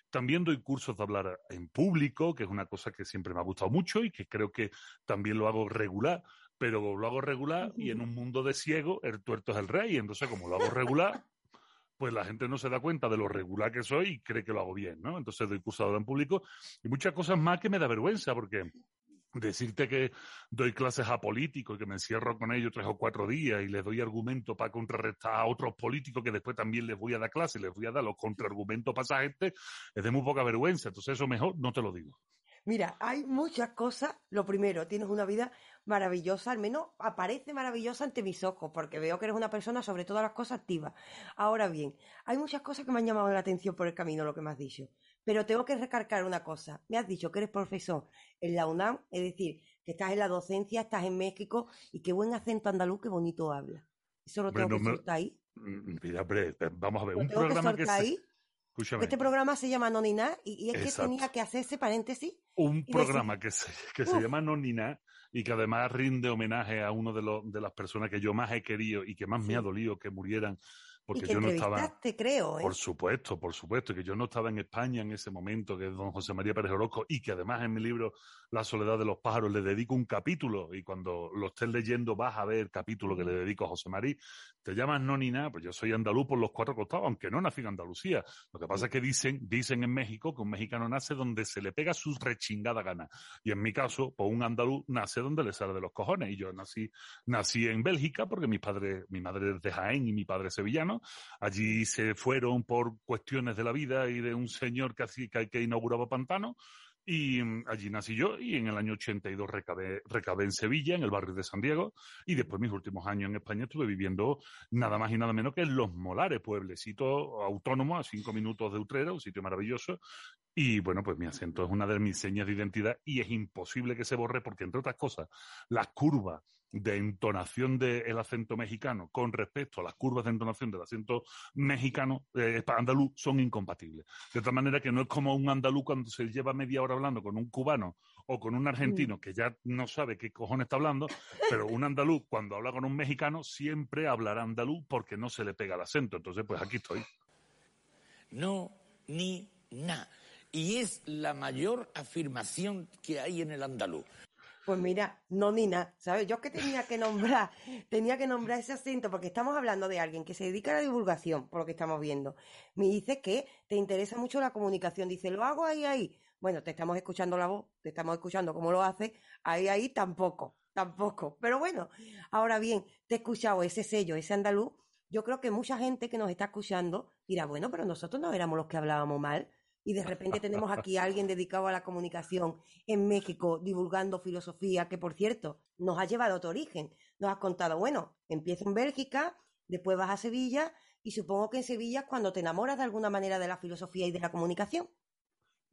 También doy cursos de hablar en público, que es una cosa que siempre me ha gustado mucho y que creo que también lo hago regular pero lo hago regular y en un mundo de ciego el tuerto es el rey. Entonces, como lo hago regular, pues la gente no se da cuenta de lo regular que soy y cree que lo hago bien, ¿no? Entonces doy cursado en público y muchas cosas más que me da vergüenza porque decirte que doy clases a políticos y que me encierro con ellos tres o cuatro días y les doy argumentos para contrarrestar a otros políticos que después también les voy a dar clases les voy a dar los contraargumentos para esa gente, es de muy poca vergüenza. Entonces eso mejor no te lo digo. Mira, hay muchas cosas. Lo primero, tienes una vida maravillosa, al menos aparece maravillosa ante mis ojos, porque veo que eres una persona sobre todas las cosas activa. Ahora bien, hay muchas cosas que me han llamado la atención por el camino, lo que me has dicho. Pero tengo que recargar una cosa. Me has dicho que eres profesor en la UNAM, es decir, que estás en la docencia, estás en México y qué buen acento andaluz, qué bonito habla. ¿Eso lo tengo que soltar ahí? Mm, vamos a ver, un programa que, ahí? Este programa se llama Nonina y, y es que tenía que hacer ese paréntesis. Un programa que, se, que se llama Nonina y que además rinde homenaje a uno de, los, de las personas que yo más he querido y que más me ha dolido que murieran porque yo no estaba. creo. ¿eh? Por supuesto, por supuesto, que yo no estaba en España en ese momento, que es don José María Pérez Orozco, y que además en mi libro La soledad de los pájaros le dedico un capítulo, y cuando lo estés leyendo vas a ver el capítulo que le dedico a José María. Te llamas no ni nada, pues yo soy andaluz por los cuatro costados, aunque no nací en Andalucía. Lo que pasa es que dicen, dicen en México que un mexicano nace donde se le pega su rechingada gana. Y en mi caso, pues un andaluz nace donde le sale de los cojones. Y yo nací, nací en Bélgica porque mis padres, mi madre es de Jaén y mi padre es sevillano Allí se fueron por cuestiones de la vida y de un señor que, que, inauguraba pantano Y mm, allí nací yo y en el año 82 recabé, recabé en Sevilla, en el barrio de San Diego, y después mis últimos años en España estuve viviendo nada más y nada menos que en Los Molares, pueblecito autónomo a cinco minutos de Utrera, un sitio maravilloso. Y bueno, pues mi acento es una de mis señas de identidad y es imposible que se borre porque, entre otras cosas, las curvas de entonación del acento mexicano con respecto a las curvas de entonación del acento mexicano, eh, andaluz, son incompatibles. De tal manera que no es como un andaluz cuando se lleva media hora hablando con un cubano o con un argentino que ya no sabe qué cojones está hablando, pero un andaluz cuando habla con un mexicano siempre hablará andaluz porque no se le pega el acento. Entonces, pues aquí estoy. No, ni na. Y es la mayor afirmación que hay en el andaluz. Pues mira, no ni nada, ¿sabes? Yo es que tenía que nombrar, tenía que nombrar ese acento porque estamos hablando de alguien que se dedica a la divulgación, por lo que estamos viendo. Me dice que te interesa mucho la comunicación, dice, lo hago ahí, ahí. Bueno, te estamos escuchando la voz, te estamos escuchando cómo lo hace, ahí, ahí tampoco, tampoco. Pero bueno, ahora bien, te he escuchado ese sello, ese andaluz. Yo creo que mucha gente que nos está escuchando dirá, bueno, pero nosotros no éramos los que hablábamos mal y de repente tenemos aquí a alguien dedicado a la comunicación en México divulgando filosofía, que por cierto nos ha llevado a tu origen. Nos has contado, bueno, empieza en Bélgica, después vas a Sevilla y supongo que en Sevilla es cuando te enamoras de alguna manera de la filosofía y de la comunicación.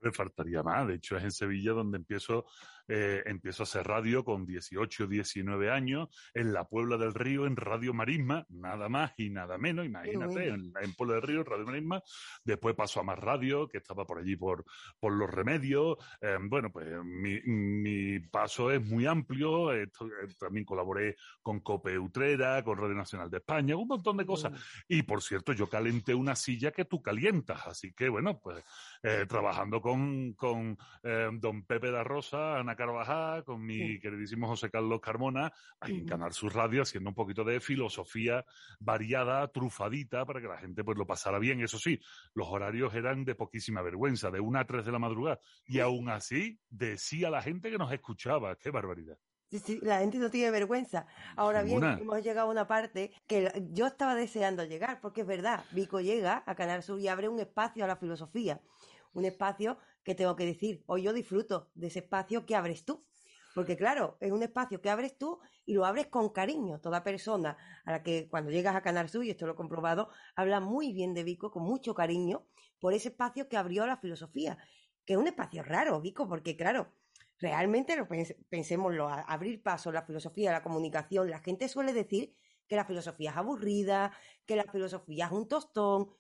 Me faltaría más. De hecho, es en Sevilla donde empiezo, eh, empiezo a hacer radio con 18 o 19 años, en la Puebla del Río, en Radio Marisma, nada más y nada menos, imagínate, en, en Puebla del Río, Radio Marisma. Después paso a Más Radio, que estaba por allí por, por Los Remedios. Eh, bueno, pues mi, mi, paso es muy amplio. Eh, también colaboré con Cope Utrera, con Radio Nacional de España, un montón de cosas. Y por cierto, yo calenté una silla que tú calientas. Así que, bueno, pues eh, trabajando con, con don Pepe da Rosa, Ana Carvajal, con mi queridísimo José Carlos Carmona, en Canal Sur Radio, haciendo un poquito de filosofía variada, trufadita, para que la gente pues lo pasara bien. Eso sí, los horarios eran de poquísima vergüenza, de una a tres de la madrugada. Y aún así, decía la gente que nos escuchaba. ¡Qué barbaridad! La gente no tiene vergüenza. Ahora bien, hemos llegado a una parte que yo estaba deseando llegar, porque es verdad, Vico llega a Canal Sur y abre un espacio a la filosofía. Un espacio que tengo que decir, hoy yo disfruto de ese espacio que abres tú. Porque claro, es un espacio que abres tú y lo abres con cariño. Toda persona a la que cuando llegas a Canal Sur, y esto lo he comprobado, habla muy bien de Vico, con mucho cariño, por ese espacio que abrió la filosofía. Que es un espacio raro, Vico, porque claro, realmente lo abrir paso la filosofía, la comunicación. La gente suele decir que la filosofía es aburrida, que la filosofía es un tostón.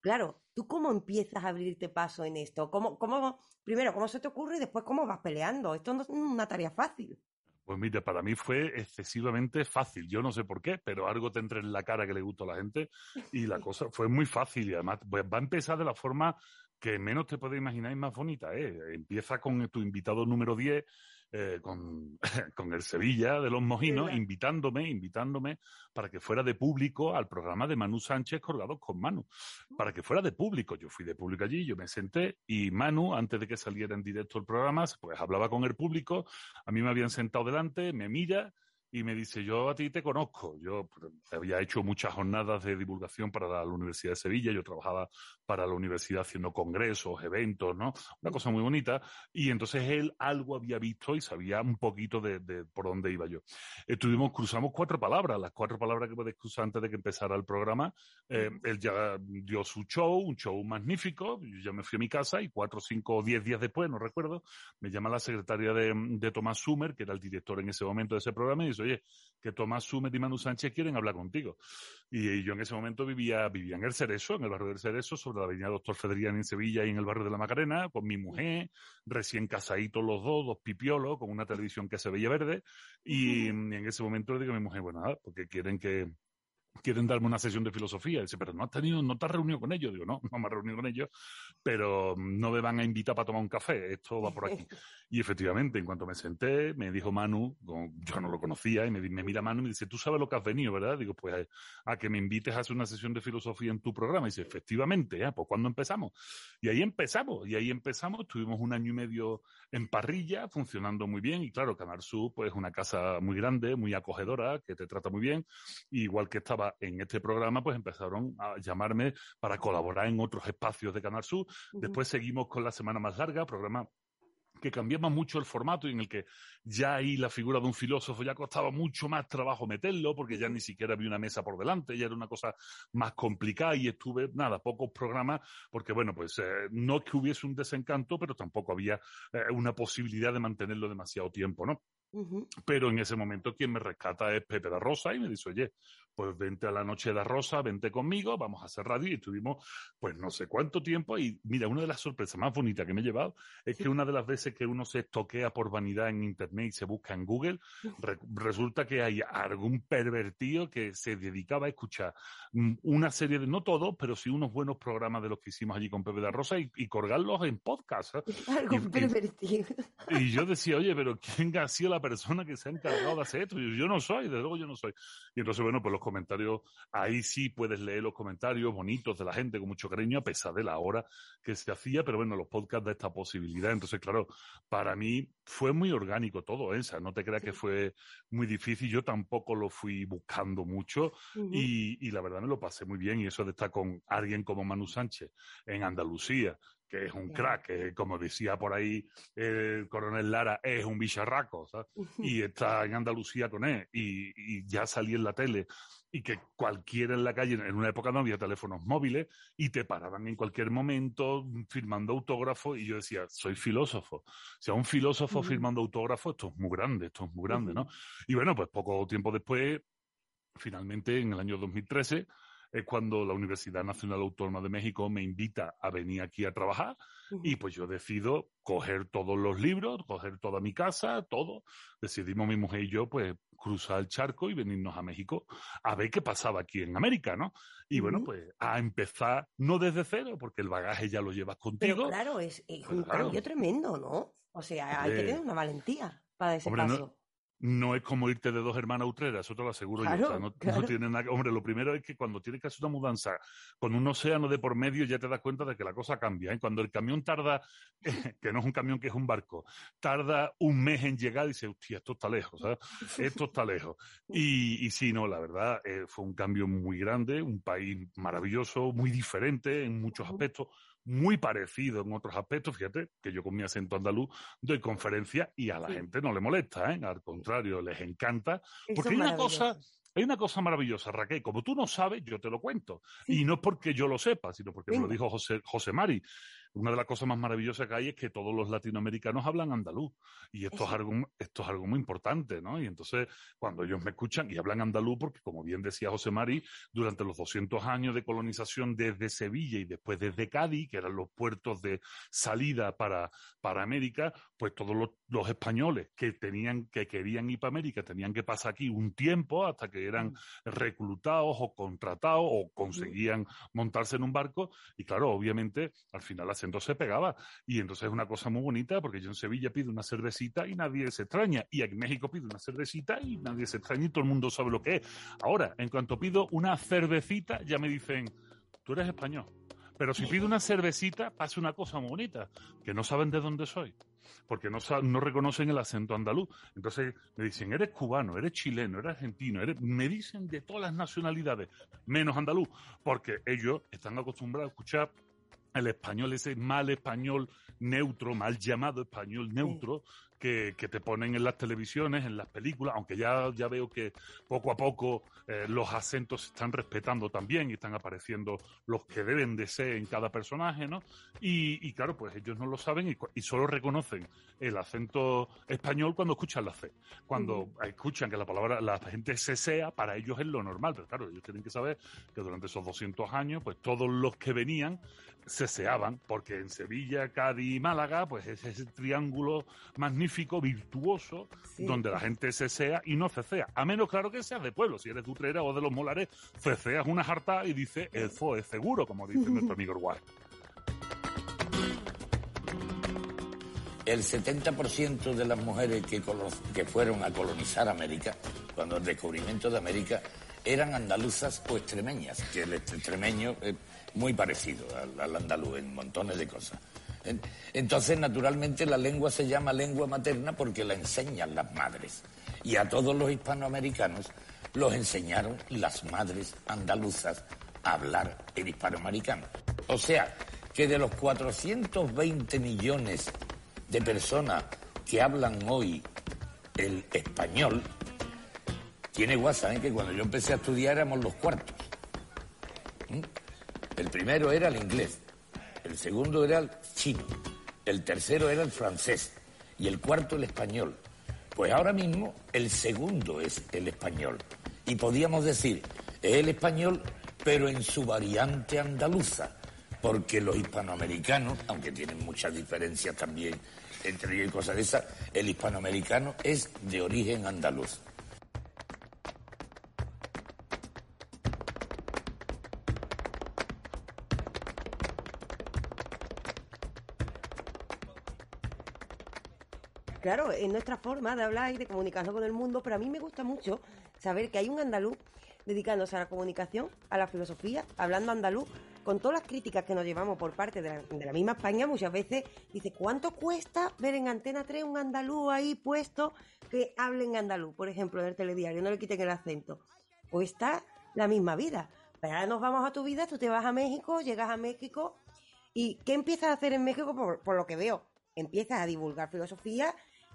Claro, ¿tú cómo empiezas a abrirte paso en esto? ¿Cómo, cómo, primero, cómo se te ocurre y después cómo vas peleando? Esto no es una tarea fácil. Pues mira, para mí fue excesivamente fácil. Yo no sé por qué, pero algo te entra en la cara que le gusta a la gente y la cosa fue muy fácil y además pues, va a empezar de la forma que menos te puedes imaginar y más bonita. ¿eh? Empieza con tu invitado número 10, eh, con, con el Sevilla de los Mojinos, invitándome, invitándome para que fuera de público al programa de Manu Sánchez Colgados con Manu. Para que fuera de público. Yo fui de público allí, yo me senté y Manu, antes de que saliera en directo el programa, pues hablaba con el público. A mí me habían sentado delante, me mira y me dice, yo a ti te conozco. Yo pues, había hecho muchas jornadas de divulgación para la Universidad de Sevilla, yo trabajaba para la universidad haciendo congresos, eventos, ¿no? Una cosa muy bonita. Y entonces él algo había visto y sabía un poquito de, de por dónde iba yo. Estuvimos, cruzamos cuatro palabras, las cuatro palabras que puedes cruzar antes de que empezara el programa. Eh, él ya dio su show, un show magnífico. Yo ya me fui a mi casa y cuatro, cinco o diez días después, no recuerdo, me llama la secretaria de, de Tomás Sumer, que era el director en ese momento de ese programa, y dice, oye, que Tomás Sumer y Manu Sánchez quieren hablar contigo. Y, y yo en ese momento vivía, vivía en el Cerezo, en el barrio del Cerezo, sobre la avenida Doctor Federian en Sevilla y en el barrio de la Macarena, con mi mujer, recién casaditos los dos, dos pipiolos, con una televisión que se veía verde. Y, y en ese momento le digo a mi mujer, bueno, nada, porque quieren que, quieren darme una sesión de filosofía. Dice, pero no has tenido, no te has reunido con ellos. Digo, no, no me he reunido con ellos, pero no me van a invitar para tomar un café. Esto va por aquí. Y efectivamente, en cuanto me senté, me dijo Manu, yo no lo conocía, y me, mira Manu y me dice, tú sabes lo que has venido, ¿verdad? Digo, pues a que me invites a hacer una sesión de filosofía en tu programa. Y dice, efectivamente, ¿eh? pues ¿cuándo empezamos? Y ahí empezamos, y ahí empezamos, tuvimos un año y medio en parrilla, funcionando muy bien, y claro, Canal Sur, pues es una casa muy grande, muy acogedora, que te trata muy bien, y igual que estaba en este programa, pues empezaron a llamarme para colaborar en otros espacios de Canal Sur. Después seguimos con la semana más larga, programa que cambiaba mucho el formato y en el que ya ahí la figura de un filósofo ya costaba mucho más trabajo meterlo porque ya ni siquiera había una mesa por delante, ya era una cosa más complicada y estuve, nada, pocos programas porque, bueno, pues eh, no que hubiese un desencanto, pero tampoco había eh, una posibilidad de mantenerlo demasiado tiempo, ¿no? Pero en ese momento quien me rescata es Pepe da Rosa y me dice, oye, pues vente a la noche de Rosa, vente conmigo, vamos a hacer radio y estuvimos pues no sé cuánto tiempo y mira, una de las sorpresas más bonitas que me he llevado es que una de las veces que uno se estoquea por vanidad en internet y se busca en Google, resulta que hay algún pervertido que se dedicaba a escuchar mm, una serie de, no todos, pero sí unos buenos programas de los que hicimos allí con Pepe da Rosa y, colgarlos en podcast. ¿eh? Algún pervertido. Y, yo decía, oye, pero ¿quién ha sido la persona que se ha encargado de hacer esto? Yo, yo no soy, desde luego yo no soy. Y entonces, bueno, pues los comentarios, ahí sí puedes leer los comentarios bonitos de la gente con mucho cariño, a pesar de la hora que se hacía, pero bueno, los podcasts de esta posibilidad. Entonces, claro, para mí fue muy orgánico todo, ¿eh? no te creas que fue muy difícil, yo tampoco lo fui buscando mucho y, y la verdad me lo pasé muy bien y eso de estar con alguien como Manu Sánchez en Andalucía, que es un crack, que como decía por ahí el coronel Lara, es un bicharraco, ¿sabes? Y está en Andalucía con él, y, ya salí en la tele, y que cualquiera en la calle, en una época no había teléfonos móviles, y te paraban en cualquier momento firmando autógrafos, y yo decía, soy filósofo. O sea, un filósofo firmando autógrafos, esto es muy grande, esto es muy grande, ¿no? Y bueno, pues poco tiempo después, finalmente, en el año 2013, es cuando la Universidad Nacional Autónoma de México me invita a venir aquí a trabajar y pues yo decido coger todos los libros, coger toda mi casa, todo. Decidimos mi mujer y yo pues cruzar el charco y venirnos a México a ver qué pasaba aquí en América, ¿no? Y bueno, pues a empezar, no desde cero, porque el bagaje ya lo llevas contigo. Pero claro, es, un cambio tremendo, ¿no? O sea, hay que tener una valentía para ese paso no es como irte de dos hermanas utreras, eso te lo aseguro yo. O sea, no, tiene nada Hombre, lo primero es que cuando tienes que hacer una mudanza con un océano de por medio, ya te das cuenta de que la cosa cambia. ¿eh? Cuando el camión tarda, que no es un camión, que es un barco, tarda un mes en llegar y dices, hostia, esto está lejos, ¿sabes? Esto está lejos. Y, y sí, no, la verdad, eh, fue un cambio muy grande, un país maravilloso, muy diferente en muchos aspectos muy parecido en otros aspectos. Fíjate que yo con mi acento andaluz doy conferencia y a la gente no le molesta, ¿eh? Al contrario, les encanta. porque hay una cosa, hay una cosa maravillosa, Raquel. Como tú no sabes, yo te lo cuento. Y no es porque yo lo sepa, sino porque me lo dijo José, José Mari una de las cosas más maravillosas que hay es que todos los latinoamericanos hablan andaluz. Y esto es algo, esto es algo muy importante, ¿no? Y entonces, cuando ellos me escuchan y hablan andaluz, porque como bien decía José Mari, durante los 200 años de colonización desde Sevilla y después desde Cádiz, que eran los puertos de salida para, para América, pues todos los, españoles que tenían, que querían ir para América, tenían que pasar aquí un tiempo hasta que eran mm. reclutados o contratados o conseguían montarse en un barco. Y claro, obviamente, al final entonces se pegaba. Y entonces es una cosa muy bonita porque yo en Sevilla pido una cervecita y nadie se extraña. Y en México pido una cervecita y nadie se extraña y todo el mundo sabe lo que es. Ahora, en cuanto pido una cervecita, ya me dicen, tú eres español. Pero si pido una cervecita, pasa una cosa muy bonita, que no saben de dónde soy, porque no, no reconocen el acento andaluz. Entonces me dicen, eres cubano, eres chileno, eres argentino, eres... me dicen de todas las nacionalidades, menos andaluz, porque ellos están acostumbrados a escuchar el español, ese mal español neutro, mal llamado español neutro, que, te ponen en las televisiones, en las películas, aunque ya, ya veo que poco a poco eh, los acentos se están respetando también y están apareciendo los que deben de ser en cada personaje, ¿no? Y, claro, pues ellos no lo saben y, solo reconocen el acento español cuando escuchan la C. Cuando escuchan que la palabra, la gente se sea, para ellos es lo normal, pero claro, ellos tienen que saber que durante esos 200 años, pues todos los que venían ceseaban, porque en Sevilla, Cádiz y Málaga, pues es ese triángulo magnífico, virtuoso, donde la gente cesea y no cesea. A menos, claro, que seas de pueblo. Si eres de Utrera o de los Molares, ceceas una jarta y dice, eso es seguro, como dice nuestro amigo Uruguay. El 70% de las mujeres que, que fueron a colonizar América, cuando el descubrimiento de América, eran andaluzas o extremeñas, que el extremeño es muy parecido al, andaluz en montones de cosas. Entonces, naturalmente, la lengua se llama lengua materna porque la enseñan las madres. Y a todos los hispanoamericanos los enseñaron las madres andaluzas a hablar el hispanoamericano. O sea, que de los 420 millones de personas que hablan hoy el español, tiene WhatsApp, ¿eh? que cuando yo empecé a estudiar éramos los cuartos. ¿Mm? El primero era el inglés, el segundo era el chino, el tercero era el francés y el cuarto el español. Pues ahora mismo el segundo es el español. Y podíamos decir, es el español, pero en su variante andaluza, porque los hispanoamericanos, aunque tienen muchas diferencias también entre ellos y cosas de esas, el hispanoamericano es de origen andaluz. Claro, es nuestra forma de hablar y de comunicarnos con el mundo, pero a mí me gusta mucho saber que hay un andaluz dedicándose a la comunicación, a la filosofía, hablando andaluz, con todas las críticas que nos llevamos por parte de la, de la misma España, muchas veces dice, ¿cuánto cuesta ver en Antena 3 un andaluz ahí puesto que hable en andaluz, por ejemplo, en el telediario, no le quiten el acento? Pues está la misma vida. Pero ahora nos vamos a tu vida, tú te vas a México, llegas a México, ¿y qué empiezas a hacer en México por lo que veo? Empiezas a divulgar filosofía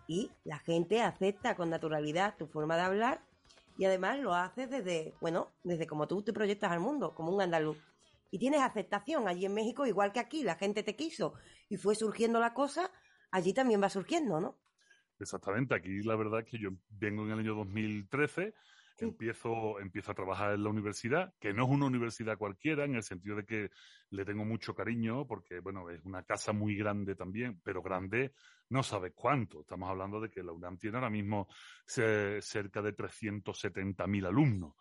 y la gente acepta con naturalidad tu forma de hablar y además lo haces desde, bueno, desde como tú te proyectas al mundo, como un andaluz. Y tienes aceptación allí en México, igual que aquí, la gente te quiso y fue surgiendo la cosa, allí también va surgiendo, ¿no? Exactamente, aquí la verdad es que yo vengo en el año 2013 empiezo, empiezo a trabajar en la universidad, que no es una universidad cualquiera, en el sentido de que le tengo mucho cariño, porque, bueno, es una casa muy grande también, pero grande no sabes cuánto. Estamos hablando de que la UNAM tiene ahora mismo cerca de 370.000 alumnos.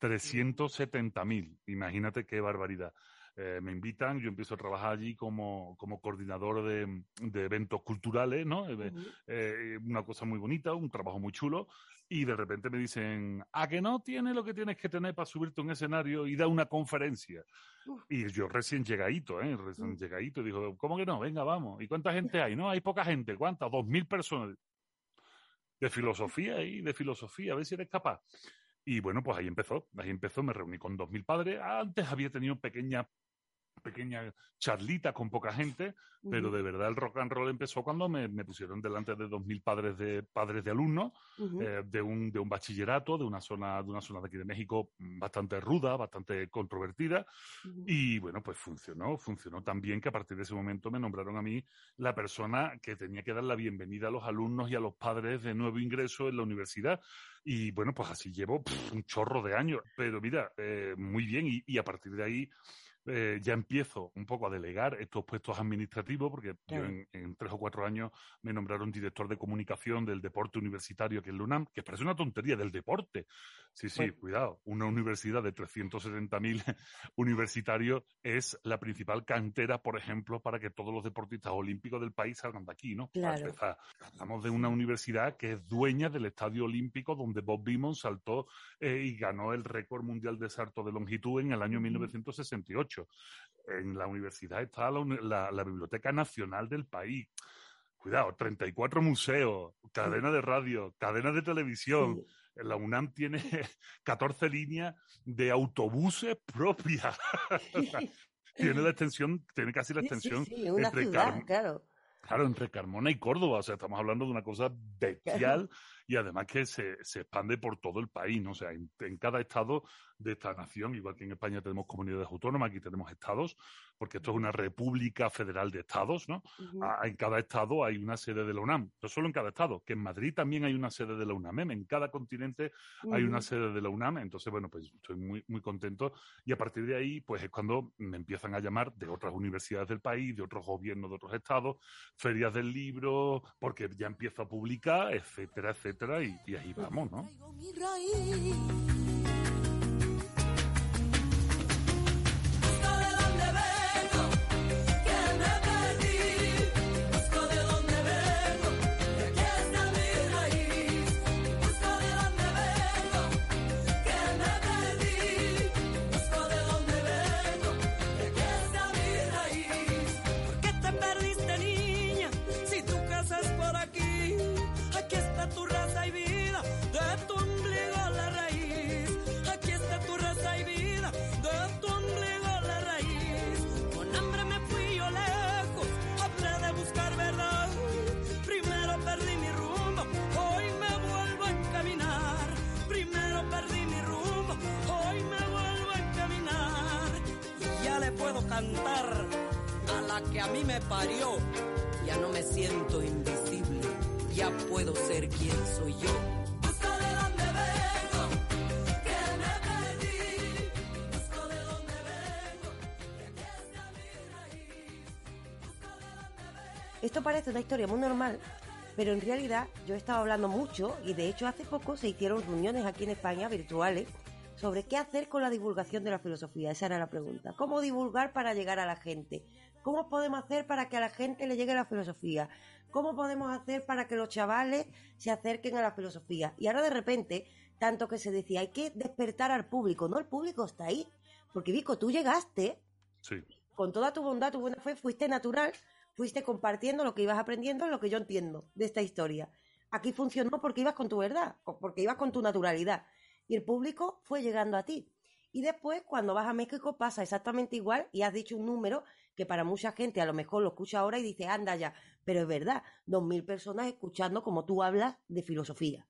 370.000, imagínate qué barbaridad. Eh, me invitan, yo empiezo a trabajar allí como, como coordinador de, de, eventos culturales, ¿no? Eh, eh, una cosa muy bonita, un trabajo muy chulo, y de repente me dicen, ¿a que no tienes lo que tienes que tener para subirte a un escenario y dar una conferencia? Y yo recién llegadito, ¿eh? Recién llegadito, dijo, ¿cómo que no? Venga, vamos. ¿Y cuánta gente hay? No, hay poca gente. ¿Cuántas? Dos mil personas. De filosofía y de filosofía, a ver si eres capaz. Y bueno, pues ahí empezó, ahí empezó, me reuní con dos mil padres. Antes había tenido pequeñas pequeña charlita con poca gente, pero de verdad el rock and roll empezó cuando me, pusieron delante de dos mil padres de padres de alumnos eh, de un de un bachillerato de una zona de una zona de aquí de México bastante ruda, bastante controvertida. Y bueno pues funcionó funcionó tan bien que a partir de ese momento me nombraron a mí la persona que tenía que dar la bienvenida a los alumnos y a los padres de nuevo ingreso en la universidad. Y bueno pues así llevo un chorro de años, pero mira eh, muy bien. Y a partir de ahí eh, ya empiezo un poco a delegar estos puestos administrativos, porque yo en, tres o cuatro años me nombraron director de comunicación del deporte universitario que es UNAM, que parece una tontería del deporte. Sí, sí, cuidado. Una universidad de 370.000 universitarios es la principal cantera, por ejemplo, para que todos los deportistas olímpicos del país salgan de aquí, ¿no? Claro. Hablamos de una universidad que es dueña del estadio olímpico donde Bob Beamon saltó eh, y ganó el récord mundial de salto de longitud en el año 1968. En la universidad está la, Biblioteca Nacional del país. Cuidado, 34 museos, cadena de radio, cadena de televisión. La UNAM tiene 14 líneas de autobuses propias. tiene la extensión, tiene casi la extensión entre claro. Claro, entre Carmona y Córdoba, o sea, estamos hablando de una cosa bestial y además que se, se, expande por todo el país, ¿no? O sea, en, cada estado de esta nación, igual que en España tenemos comunidades autónomas, aquí tenemos estados, porque esto es una república federal de estados, ¿no? En cada estado hay una sede de la UNAM, no solo en cada estado, que en Madrid también hay una sede de la UNAM, ¿eh? en cada continente hay una sede de la UNAM, entonces, bueno, pues estoy muy, muy contento y a partir de ahí, pues es cuando me empiezan a llamar de otras universidades del país, de otros gobiernos de otros estados, ferias del libro, porque ya empiezo a publicar, etcétera, etcétera y, ahí vamos, ¿no? Que a mí me parió. Ya no me siento invisible, ya puedo ser quien soy yo. Esto parece una historia muy normal, pero en realidad yo he estado hablando mucho y de hecho hace poco se hicieron reuniones aquí en España virtuales sobre qué hacer con la divulgación de la filosofía. Esa era la pregunta. ¿Cómo divulgar para llegar a la gente? ¿Cómo podemos hacer para que a la gente le llegue la filosofía? ¿Cómo podemos hacer para que los chavales se acerquen a la filosofía? Y ahora de repente, tanto que se decía, hay que despertar al público. No, el público está ahí. Porque Vico, tú llegaste Sí. con toda tu bondad, tu buena fe, fuiste natural, fuiste compartiendo lo que ibas aprendiendo, lo que yo entiendo de esta historia. Aquí funcionó porque ibas con tu verdad, porque ibas con tu naturalidad. Y el público fue llegando a ti. Y después, cuando vas a México, pasa exactamente igual y has dicho un número que para mucha gente a lo mejor lo escucha ahora y dice, anda ya. Pero es verdad, dos mil personas escuchando como tú hablas de filosofía.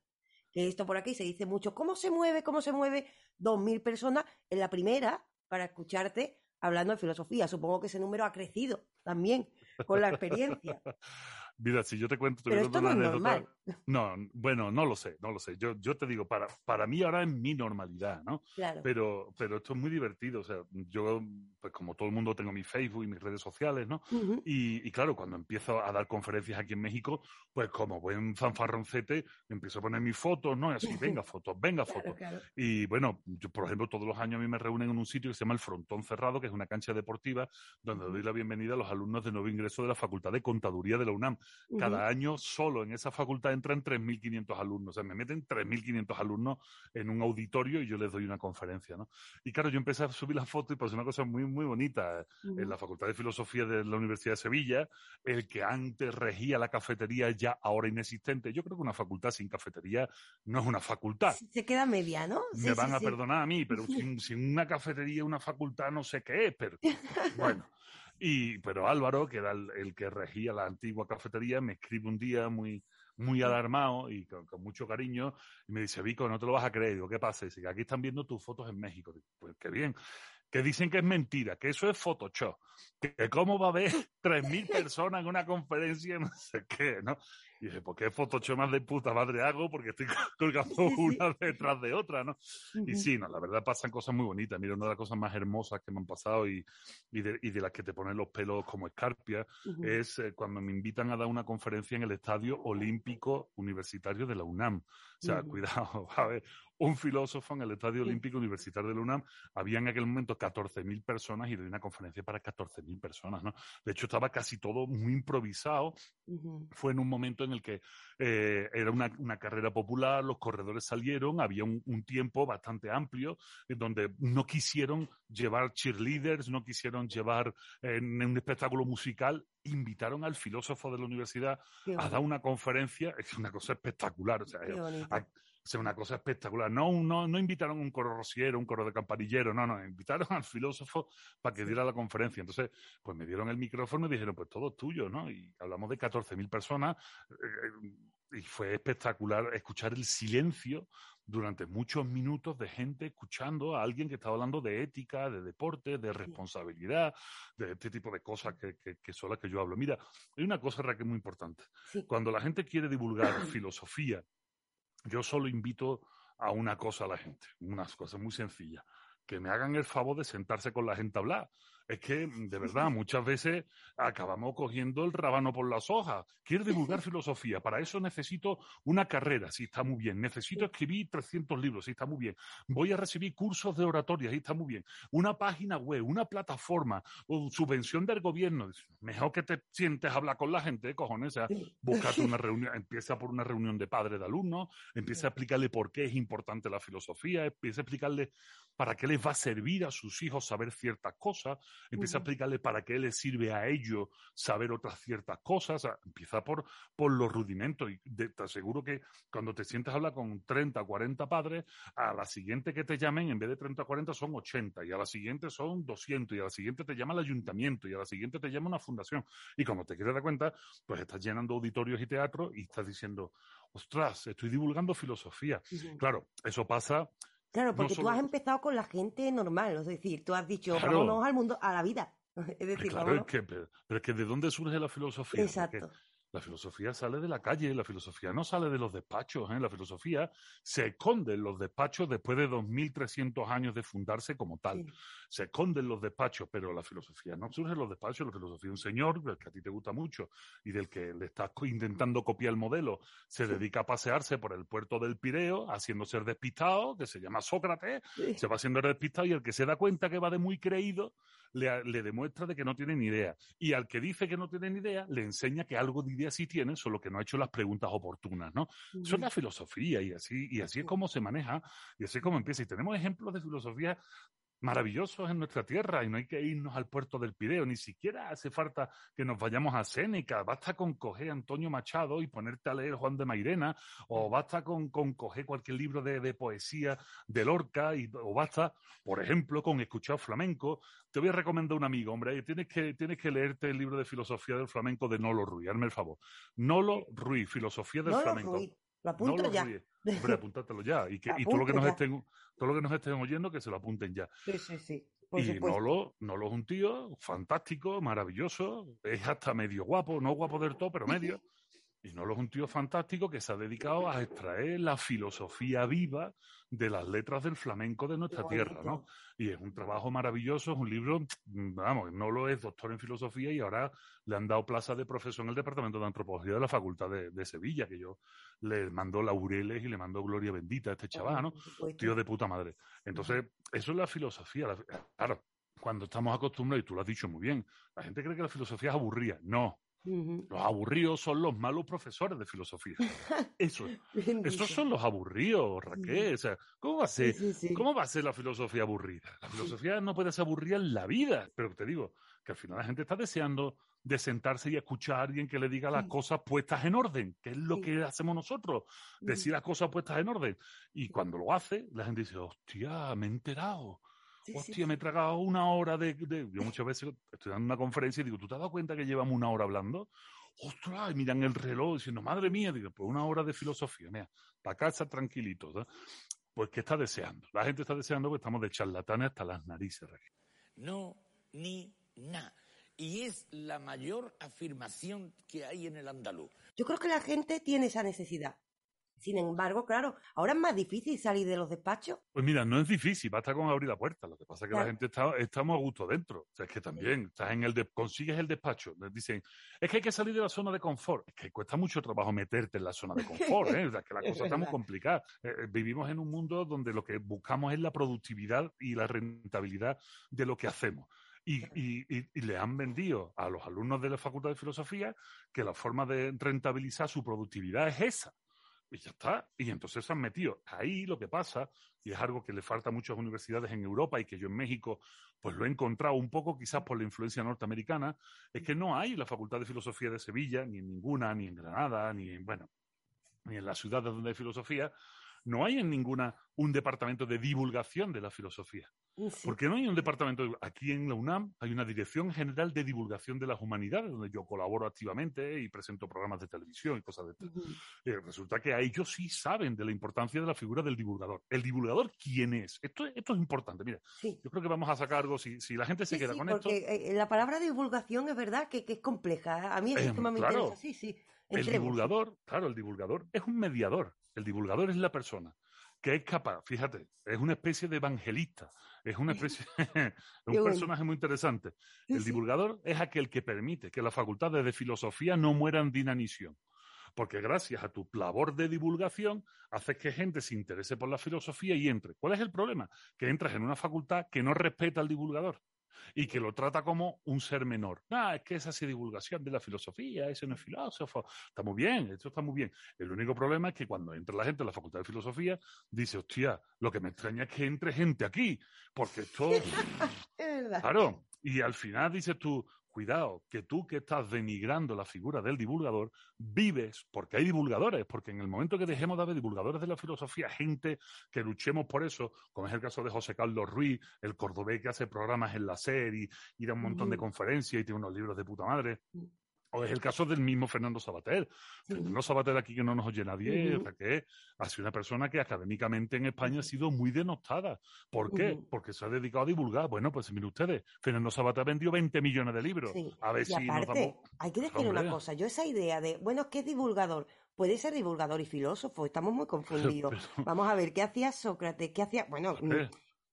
Que esto por aquí se dice mucho, ¿cómo se mueve? ¿Cómo se mueve? Dos mil personas en la primera para escucharte hablando de filosofía. Supongo que ese número ha crecido también con la experiencia. Mira, si yo te cuento, te Pero no una es normal. No, bueno, no lo sé, no lo sé. Yo, yo te digo, para, para mí ahora es mi normalidad, ¿no? Claro. Pero, pero esto es muy divertido. O sea, yo, pues como todo el mundo, tengo mi Facebook y mis redes sociales, ¿no? Y, y claro, cuando empiezo a dar conferencias aquí en México, pues como buen fanfarroncete, empiezo a poner mis fotos, ¿no? Y así, venga fotos, venga fotos. claro. Y bueno, yo, por ejemplo, todos los años a mí me reúnen en un sitio que se llama el Frontón Cerrado, que es una cancha deportiva donde doy la bienvenida a los alumnos de nuevo ingreso de la Facultad de Contaduría de la UNAM. Cada año solo en esa facultad entran 3.500 alumnos. O sea, me meten 3.500 alumnos en un auditorio y yo les doy una conferencia, ¿no? Y claro, yo empecé a subir la foto y pasó una cosa muy, muy bonita. En la Facultad de Filosofía de la Universidad de Sevilla, el que antes regía la cafetería ya ahora inexistente. Yo creo que una facultad sin cafetería no es una facultad. Se queda media, ¿no? Me van sí, a sí. perdonar a mí, pero sin, sin una cafetería, una facultad, no sé qué es, pero bueno. Y, pero Álvaro, que era el, el que regía la antigua cafetería, me escribe un día muy, muy alarmado y con, con mucho cariño y me dice, Vico, no te lo vas a creer. Digo, ¿qué pasa? Dice, que aquí están viendo tus fotos en México. Digo, pues qué bien. Que dicen que es mentira, que eso es Photoshop. Que, cómo va a haber 3.000 personas en una conferencia, no sé qué, ¿no? Y dije, ¿por qué Photoshop más de puta madre hago? Porque estoy colgando una detrás de otra, ¿no? Y sí, no, la verdad pasan cosas muy bonitas. Mira, una de las cosas más hermosas que me han pasado y, y, de, y de las que te ponen los pelos como escarpia Ujú. es eh, cuando me invitan a dar una conferencia en el Estadio Olímpico Universitario de la UNAM. O sea, Ujú. cuidado, a ver, un filósofo en el Estadio Olímpico Universitario de la UNAM, había en aquel momento 14.000 personas y doy una conferencia para 14.000 personas, ¿no? De hecho, estaba casi todo muy improvisado. Fue en un momento en el que eh, era una, una carrera popular, los corredores salieron, había un, un tiempo bastante amplio en donde no quisieron llevar cheerleaders, no quisieron llevar eh, en un espectáculo musical, invitaron al filósofo de la universidad a dar una conferencia, es una cosa espectacular, o sea, a- sea, una cosa espectacular. No, no, no invitaron un coro rociero, un coro de campanillero, no, no, invitaron al filósofo para que diera la conferencia. Entonces, pues me dieron el micrófono y dijeron, pues todo es tuyo, ¿no? Y hablamos de 14.000 personas eh, y fue espectacular escuchar el silencio durante muchos minutos de gente escuchando a alguien que estaba hablando de ética, de deporte, de responsabilidad, de este tipo de cosas que, que, que son las que yo hablo. Mira, hay una cosa, Raquel, muy importante. Cuando la gente quiere divulgar filosofía, yo solo invito a una cosa a la gente, unas cosas muy sencillas, que me hagan el favor de sentarse con la gente a hablar. Es que, de verdad, muchas veces acabamos cogiendo el rábano por las hojas. Quiero divulgar filosofía. Para eso necesito una carrera, sí, está muy bien. Necesito escribir 300 libros, sí, está muy bien. Voy a recibir cursos de oratoria, sí, está muy bien. Una página web, una plataforma, o subvención del gobierno. Mejor que te sientes a hablar con la gente, cojones. O sea, búscate una reunión, empieza por una reunión de padres de alumnos, empieza a explicarle por qué es importante la filosofía, empieza a explicarle para qué les va a servir a sus hijos saber ciertas cosas, empieza a explicarle para qué les sirve a ellos saber otras ciertas cosas, empieza por, por los rudimentos. Y de- te aseguro que cuando te sientes a hablar con 30 o 40 padres, a la siguiente que te llamen, en vez de 30 o 40 son 80 y a la siguiente son 200 y a la siguiente te llama el ayuntamiento y a la siguiente te llama una fundación. Y cuando te quieres dar cuenta, pues estás llenando auditorios y teatros y estás diciendo, ostras, estoy divulgando filosofía. Claro, eso pasa Claro, no porque tú solo- has empezado con la gente normal, es decir, tú has dicho, Claro. vámonos al mundo, a la vida. Es decir, claro, es que, pero, es que ¿de dónde surge la filosofía? Porque Exacto. La filosofía sale de la calle, la filosofía no sale de los despachos, ¿eh? la filosofía se esconde en los despachos después de 2.300 años de fundarse como tal. Se esconde en los despachos, pero la filosofía no surge en los despachos, la filosofía es un señor del que a ti te gusta mucho y del que le estás intentando copiar el modelo, se dedica a pasearse por el puerto del Pireo haciendo ser despistado, que se llama Sócrates, se va haciendo despistado y el que se da cuenta que va de muy creído le, le demuestra de que no tiene ni idea. Y al que dice que no tiene ni idea, le enseña que algo de idea sí tiene, solo que no ha hecho las preguntas oportunas, ¿no? Eso es la filosofía y así, y así es como se maneja y así es como empieza. Y tenemos ejemplos de filosofía maravillosos en nuestra tierra y no hay que irnos al puerto del Pireo, ni siquiera hace falta que nos vayamos a Séneca, basta con coger Antonio Machado y ponerte a leer Juan de Mairena, o basta con, con coger cualquier libro de, de poesía de Lorca, y, o basta, por ejemplo, con escuchar flamenco. Te voy a recomendar un amigo, hombre, tienes que, tienes que leerte el libro de filosofía del flamenco de Nolo Ruiz, hazme el favor. Nolo Ruiz, filosofía del Nolo flamenco. Ruiz, lo apunto ya. Hombre, apúntatelo ya. Y, que, y todo lo que nos ya. estén, todo lo que nos estén oyendo, que se lo apunten ya. Sí, sí, sí. Por y supuesto. Nolo, Nolo es un tío fantástico, maravilloso, es hasta medio guapo, no guapo del todo, pero medio. Y Nolo es un tío fantástico que se ha dedicado a extraer la filosofía viva de las letras del flamenco de nuestra tierra, ¿no? Y es un trabajo maravilloso, es un libro, mm, vamos, Nolo es doctor en filosofía y ahora le han dado plaza de profesor en el Departamento de Antropología de la Facultad de, de Sevilla, que yo le mando laureles y le mando gloria bendita a este chaval, ¿no? Tío de puta madre. Entonces, eso es la filosofía. la- claro, cuando estamos acostumbrados, y tú lo has dicho muy bien, la gente cree que la filosofía es aburrida. No. Los aburridos son los malos profesores de filosofía. Eso. Esos son los aburridos, Raquel. O sea, ¿cómo va a ser, ¿cómo va a ser la filosofía aburrida? La filosofía no puede ser aburrida en la vida. Pero te digo que al final la gente está deseando de sentarse y escuchar a alguien que le diga las cosas puestas en orden, que es lo que hacemos nosotros, decir las cosas puestas en orden. Y cuando lo hace, la gente dice, hostia, me he enterado. Hostia, me he tragado una hora de, de- Yo muchas veces estoy dando una conferencia y digo, ¿tú te has dado cuenta que llevamos una hora hablando? ¡Ostras! Y miran el reloj diciendo, madre mía, digo, pues una hora de filosofía, mira, para casa tranquilitos. ¿no? Pues, ¿qué está deseando? La gente está deseando que estamos de charlatanes hasta las narices, Raquel. No, ni na. Y es la mayor afirmación que hay en el andaluz. Yo creo que la gente tiene esa necesidad. Sin embargo, claro, ahora es más difícil salir de los despachos. Pues mira, no es difícil, basta con abrir la puerta. Lo que pasa es que la gente está, estamos a gusto dentro. O sea, es que también estás en el de- consigues el despacho. Les dicen, es que hay que salir de la zona de confort. Es que cuesta mucho trabajo meterte en la zona de confort, ¿eh? O sea, que la Es cosa está muy complicada. Eh, eh, vivimos en un mundo donde lo que buscamos es la productividad y la rentabilidad de lo que hacemos. Y- y- y le han vendido a los alumnos de la Facultad de Filosofía que la forma de rentabilizar su productividad es esa. Y ya está. Y entonces se han metido. Ahí lo que pasa, y es algo que le falta a muchas universidades en Europa y que yo en México pues lo he encontrado un poco quizás por la influencia norteamericana, es que no hay la Facultad de Filosofía de Sevilla, ni en ninguna, ni en Granada, ni en, bueno, ni en las ciudades donde hay filosofía, no hay en ninguna un departamento de divulgación de la filosofía. Porque no hay un departamento. de- Aquí en la UNAM hay una Dirección General de Divulgación de las Humanidades, donde yo colaboro activamente y presento programas de televisión y cosas de estas. Eh, resulta que a ellos sí saben de la importancia de la figura del divulgador. ¿El divulgador quién es? Esto, esto es importante. Mira, yo creo que vamos a sacar algo. Si, si la gente se Sí, queda sí, con porque esto. eh, la palabra divulgación es verdad que, que es compleja. A mí es Eh, que me claro. interesa. Sí, sí. El divulgador, claro, el divulgador es un mediador. El divulgador es la persona que es capaz, fíjate, es una especie de evangelista, es una especie, es un personaje muy interesante. El divulgador es aquel que permite que las facultades de filosofía no mueran de inanición. Porque gracias a tu labor de divulgación haces que gente se interese por la filosofía y entre. ¿Cuál es el problema? Que entras en una facultad que no respeta al divulgador y que lo trata como un ser menor. Ah, es que esa es divulgación de la filosofía, ese no es filósofo. Está muy bien, esto está muy bien. El único problema es que cuando entra la gente a la facultad de filosofía, dice, hostia, lo que me extraña es que entre gente aquí, porque esto... Es verdad. Claro, y al final dices tú, cuidado, que tú que estás denigrando la figura del divulgador, vives, porque hay divulgadores, porque en el momento que dejemos de haber divulgadores de la filosofía, gente que luchemos por eso, como es el caso de José Carlos Ruiz, el cordobés que hace programas en la serie y da un montón de conferencias y tiene unos libros de puta madre. O es el caso del mismo Fernando Sabater. Fernando Sabater aquí que no nos oye nadie, o sea, que ha sido una persona que académicamente en España ha sido muy denostada. ¿Por qué? Porque se ha dedicado a divulgar. Bueno, pues miren ustedes, Fernando Sabater vendió 20 millones de libros. Sí. A ver y si nos aparte, damos... hay que decir una cosa, yo esa idea de, bueno, es que es divulgador, puede ser divulgador y filósofo, estamos muy confundidos. Pero- Vamos a ver, ¿qué hacía Sócrates? ¿Qué hacía? Bueno, mm,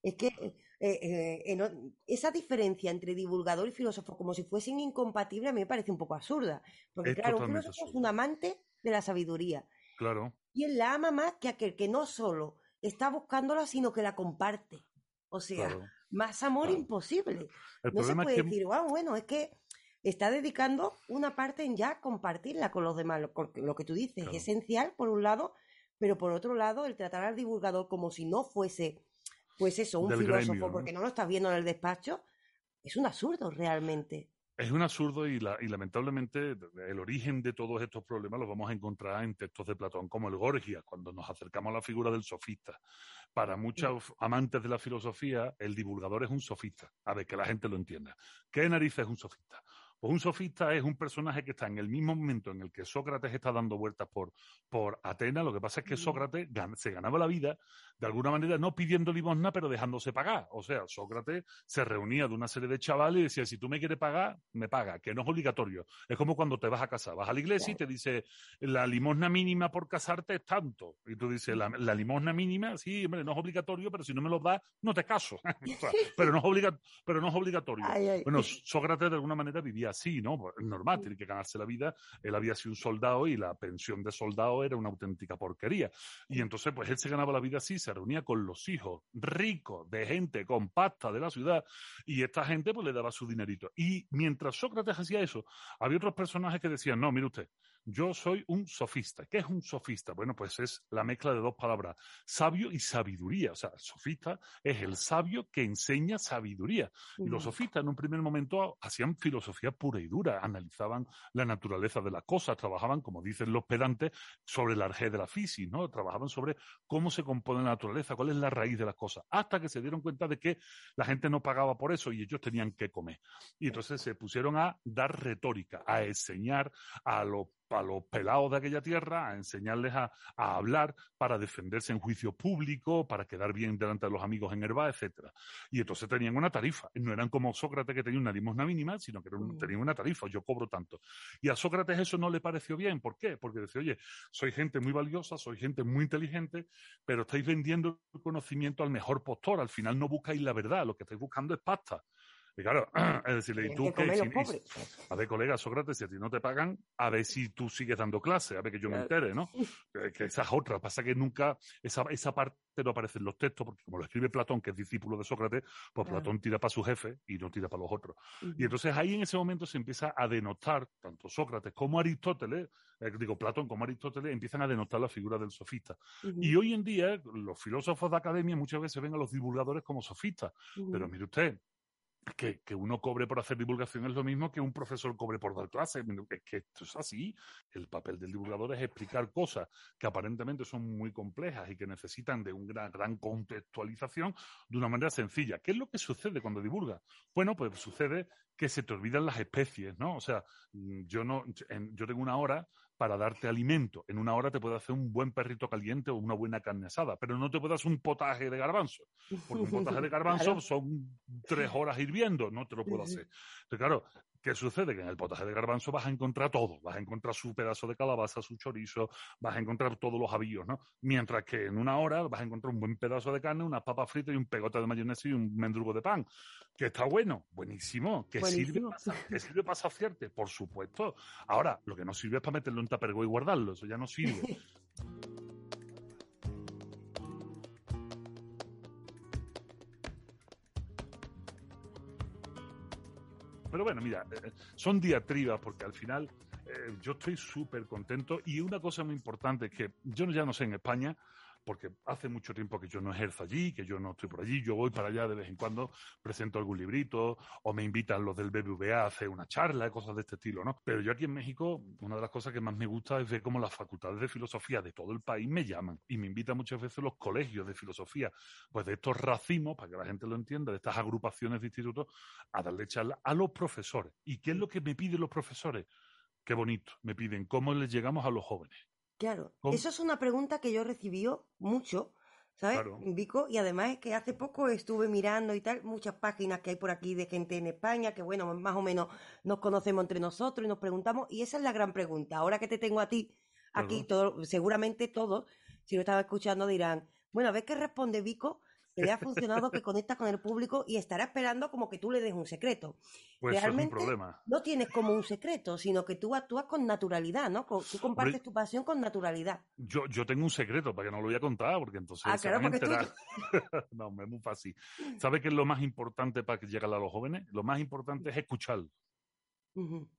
es que eh, eh, en esa diferencia entre divulgador y filósofo, como si fuesen incompatibles, a mí me parece un poco absurda. Porque Es claro, un es un amante de la sabiduría. Claro. Y él la ama más que aquel que no solo está buscándola, sino que la comparte. O sea, Claro. más amor imposible. El no se es puede que- decir, "Guau, bueno, es que está dedicando una parte en ya compartirla con los demás. Lo, lo que tú dices Claro. es esencial, por un lado, pero por otro lado, el tratar al divulgador como si no fuese, pues eso, un filósofo, gremio, ¿no? porque no lo estás viendo en el despacho, es un absurdo realmente. Es un absurdo y, la- y lamentablemente el origen de todos estos problemas los vamos a encontrar en textos de Platón como el Gorgias, cuando nos acercamos a la figura del sofista. Para muchos amantes de la filosofía, el divulgador es un sofista. A ver, que la gente lo entienda. ¿Qué narices es un sofista? Pues un sofista es un personaje que está en el mismo momento en el que Sócrates está dando vueltas por, por Atenas. Lo que pasa es que Sócrates gan- se ganaba la vida de alguna manera no pidiendo limosna, pero dejándose pagar. O sea, Sócrates se reunía de una serie de chavales y decía, si tú me quieres pagar, me paga, que no es obligatorio. Es como cuando te vas a casar, vas a la iglesia y te dice, la limosna mínima por casarte es tanto. Y tú dices, la, la limosna mínima, sí, hombre, no es obligatorio, pero si no me lo das, no te caso. O sea, pero, no es obliga- pero no es obligatorio. Ay, ay. Bueno, Sócrates de alguna manera vivía así, ¿no? Pues, Es normal, tiene que ganarse la vida. Él había sido un soldado y la pensión de soldado era una auténtica porquería. Y entonces, pues él se ganaba la vida así, se reunía con los hijos ricos de gente compacta de la ciudad y esta gente pues le daba su dinerito. Y mientras Sócrates hacía eso, había otros personajes que decían, no, mire usted, yo soy un sofista. ¿Qué es un sofista? Bueno, pues es la mezcla de dos palabras, sabio y sabiduría. O sea, el sofista es el sabio que enseña sabiduría. Y los sofistas en un primer momento hacían filosofía pura y dura, analizaban la naturaleza de las cosas, trabajaban, como dicen los pedantes, sobre el arjé de la fisis, ¿no? Trabajaban sobre cómo se compone la naturaleza, cuál es la raíz de las cosas, hasta que se dieron cuenta de que la gente no pagaba por eso y ellos tenían que comer. Y entonces se pusieron a dar retórica, a enseñar a los a los pelados de aquella tierra, a enseñarles a, a hablar para defenderse en juicio público, para quedar bien delante de los amigos en Herba, etcétera. Y entonces tenían una tarifa. No eran como Sócrates que tenía una limosna mínima, sino que un- tenían una tarifa. Yo cobro tanto. Y a Sócrates eso no le pareció bien. ¿Por qué? Porque decía, oye, soy gente muy valiosa, soy gente muy inteligente, pero estáis vendiendo el conocimiento al mejor postor. Al final no buscáis la verdad, lo que estáis buscando es pasta. Y claro, es decirle, ¿y tú que qué? y- pobres. a ver, colega Sócrates, si a ti no te pagan, a ver si tú sigues dando clase, a ver que yo me entere, ¿no? Que, que esa es otra. Pasa que nunca, esa, esa parte no aparece en los textos, porque como lo escribe Platón, que es discípulo de Sócrates, pues Claro. Platón tira para su jefe y no tira para los otros. Y entonces ahí en ese momento se empieza a denotar, tanto Sócrates como Aristóteles, eh, digo, Platón como Aristóteles, empiezan a denotar la figura del sofista. Y hoy en día, los filósofos de academia muchas veces ven a los divulgadores como sofistas. Pero mire usted, que, que uno cobre por hacer divulgación es lo mismo que un profesor cobre por dar clases. Es que esto es así. El papel del divulgador es explicar cosas que aparentemente son muy complejas y que necesitan de una gran, gran contextualización de una manera sencilla. ¿Qué es lo que sucede cuando divulga? Bueno, pues sucede que se te olvidan las especies, ¿no? O sea, mm, yo no, en- yo tengo una hora para darte alimento. En una hora te puedo hacer un buen perrito caliente o una buena carne asada, pero no te puedo hacer un potaje de garbanzo. Porque un potaje de garbanzo Claro. son tres horas hirviendo, no te lo puedo hacer. Entonces, claro, ¿qué sucede? Que en el potaje de garbanzo vas a encontrar todo. Vas a encontrar su pedazo de calabaza, su chorizo, vas a encontrar todos los avíos, ¿no? Mientras que en una hora vas a encontrar un buen pedazo de carne, unas papas fritas y un pegote de mayonesa y un mendrugo de pan. Que está bueno, buenísimo. Que sirve, Buenísimo. para, sirve saciarte, por supuesto. Ahora, lo que no sirve es para meterlo en tupperware y guardarlo. Eso ya no sirve. Pero bueno, mira, eh, son diatribas porque al final eh, yo estoy súper contento y una cosa muy importante es que yo ya no sé en España, porque hace mucho tiempo que yo no ejerzo allí, que yo no estoy por allí, yo voy para allá de vez en cuando, presento algún librito o me invitan los del BBVA a hacer una charla, cosas de este estilo, ¿no? Pero yo aquí en México, una de las cosas que más me gusta es ver cómo las facultades de filosofía de todo el país me llaman y me invitan muchas veces los colegios de filosofía, pues de estos racimos, para que la gente lo entienda, de estas agrupaciones de institutos, a darle charla a los profesores. ¿Y qué es lo que me piden los profesores? Qué bonito. Me piden, ¿cómo les llegamos a los jóvenes? Claro, ¿Cómo? eso es una pregunta que yo recibí mucho, ¿sabes? Claro. Vico, y además es que hace poco estuve mirando y tal, muchas páginas que hay por aquí de gente en España, que bueno, más o menos nos conocemos entre nosotros y nos preguntamos, y esa es la gran pregunta. Ahora que te tengo a ti aquí, todo, seguramente todos, si lo estaba escuchando, dirán, bueno, a ver qué responde Vico, que le ha funcionado, que conecta con el público y estará esperando como que tú le des un secreto. Pues eso es un Realmente problema. no tienes como un secreto, sino que tú actúas con naturalidad, ¿no? Tú compartes Hombre, tu pasión con naturalidad. Yo, yo tengo un secreto para que no lo voy a contar, porque entonces Ah, claro, porque enterar. no, es muy fácil. ¿Sabe qué es lo más importante para que lleguen a los jóvenes? Lo más importante es escucharlo. Ujú.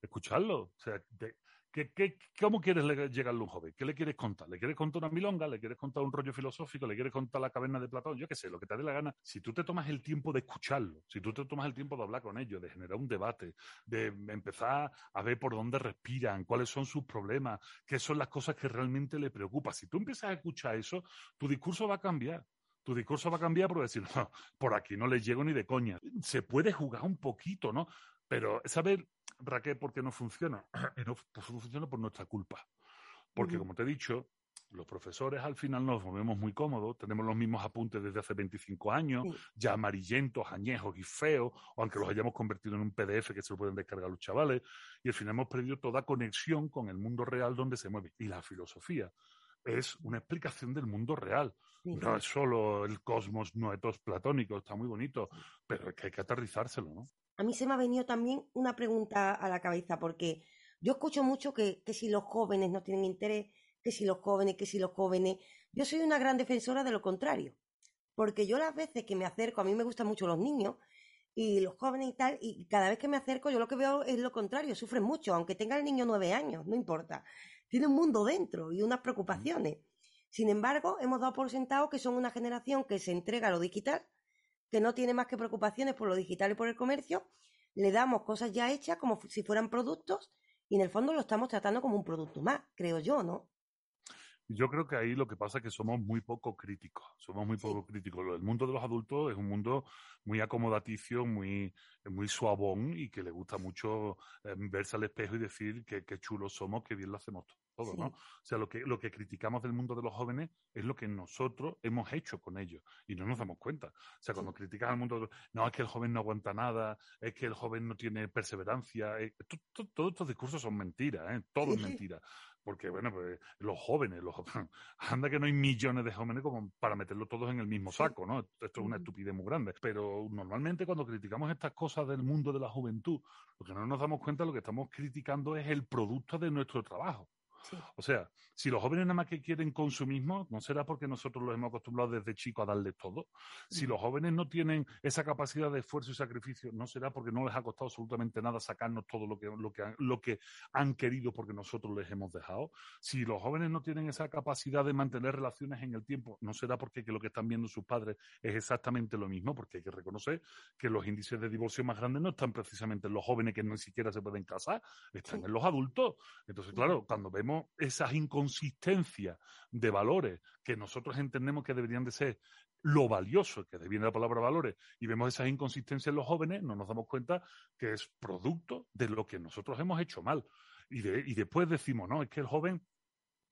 Escucharlo. O sea, de- ¿qué, qué, ¿cómo quieres le- llegarle a un joven? ¿Qué le quieres contar? ¿Le quieres contar una milonga? ¿Le quieres contar un rollo filosófico? ¿Le quieres contar la caverna de Platón? Yo qué sé, lo que te dé la gana. Si tú te tomas el tiempo de escucharlo, si tú te tomas el tiempo de hablar con ellos, de generar un debate, de empezar a ver por dónde respiran, cuáles son sus problemas, qué son las cosas que realmente le preocupan. Si tú empiezas a escuchar eso, tu discurso va a cambiar. Tu discurso va a cambiar por decir, no, por aquí no les llego ni de coña. Se puede jugar un poquito, ¿no? Pero, ¿sabes, Raquel, por qué no funciona? Y no pues no funciona por nuestra culpa. Porque, como te he dicho, los profesores al final nos movemos muy cómodos, tenemos los mismos apuntes desde hace 25 años, ya amarillentos, añejos y feos, o aunque los hayamos convertido en un PDF que se lo pueden descargar los chavales, y al final hemos perdido toda conexión con el mundo real donde se mueve. Y la filosofía es una explicación del mundo real. Sí. No es solo el cosmos noetos platónico, está muy bonito, pero es que hay que aterrizárselo, ¿no? A mí se me ha venido también una pregunta a la cabeza, porque yo escucho mucho que, que si los jóvenes no tienen interés, que si los jóvenes, que si los jóvenes. Yo soy una gran defensora de lo contrario, porque yo las veces que me acerco, a mí me gustan mucho los niños y los jóvenes y tal, y cada vez que me acerco yo lo que veo es lo contrario, sufren mucho, aunque tenga el niño nueve años, no importa. Tiene un mundo dentro y unas preocupaciones. Sin embargo, hemos dado por sentado que son una generación que se entrega a lo digital, que no tiene más que preocupaciones por lo digital y por el comercio, le damos cosas ya hechas como si fueran productos y en el fondo lo estamos tratando como un producto más, creo yo, ¿no? Yo creo que ahí lo que pasa es que somos muy poco críticos, somos muy poco críticos. El mundo de los adultos es un mundo muy acomodaticio, muy, muy suavón y que le gusta mucho eh, verse al espejo y decir que, qué chulos somos, que bien lo hacemos todo, ¿no? Sí. O sea, lo que, lo que criticamos del mundo de los jóvenes es lo que nosotros hemos hecho con ellos y no nos damos cuenta. O sea, cuando criticas al mundo, de los- no, es que el joven no aguanta nada, es que el joven no tiene perseverancia, eh, to- to- todos estos discursos son mentiras, ¿eh? Todo es Sí. mentira. Porque, bueno, pues los jóvenes, los, anda que no hay millones de jóvenes como para meterlos todos en el mismo saco, ¿no? Esto es una estupidez muy grande. Pero normalmente cuando criticamos estas cosas del mundo de la juventud, lo que no nos damos cuenta, lo que estamos criticando es el producto de nuestro trabajo. O sea, si los jóvenes nada más que quieren consumismo, no será porque nosotros los hemos acostumbrado desde chicos a darles todo. Si los jóvenes no tienen esa capacidad de esfuerzo y sacrificio, no será porque no les ha costado absolutamente nada sacarnos todo lo que, lo que, han, lo que han querido porque nosotros les hemos dejado. Si los jóvenes no tienen esa capacidad de mantener relaciones en el tiempo, no será porque que lo que están viendo sus padres es exactamente lo mismo, porque hay que reconocer que los índices de divorcio más grandes no están precisamente en los jóvenes que ni siquiera se pueden casar, están en los adultos. Entonces, claro, cuando vemos esas inconsistencias de valores que nosotros entendemos que deberían de ser lo valioso, que viene la palabra valores, y vemos esas inconsistencias en los jóvenes, no nos damos cuenta que es producto de lo que nosotros hemos hecho mal. Y, de- y después decimos, no, es que el joven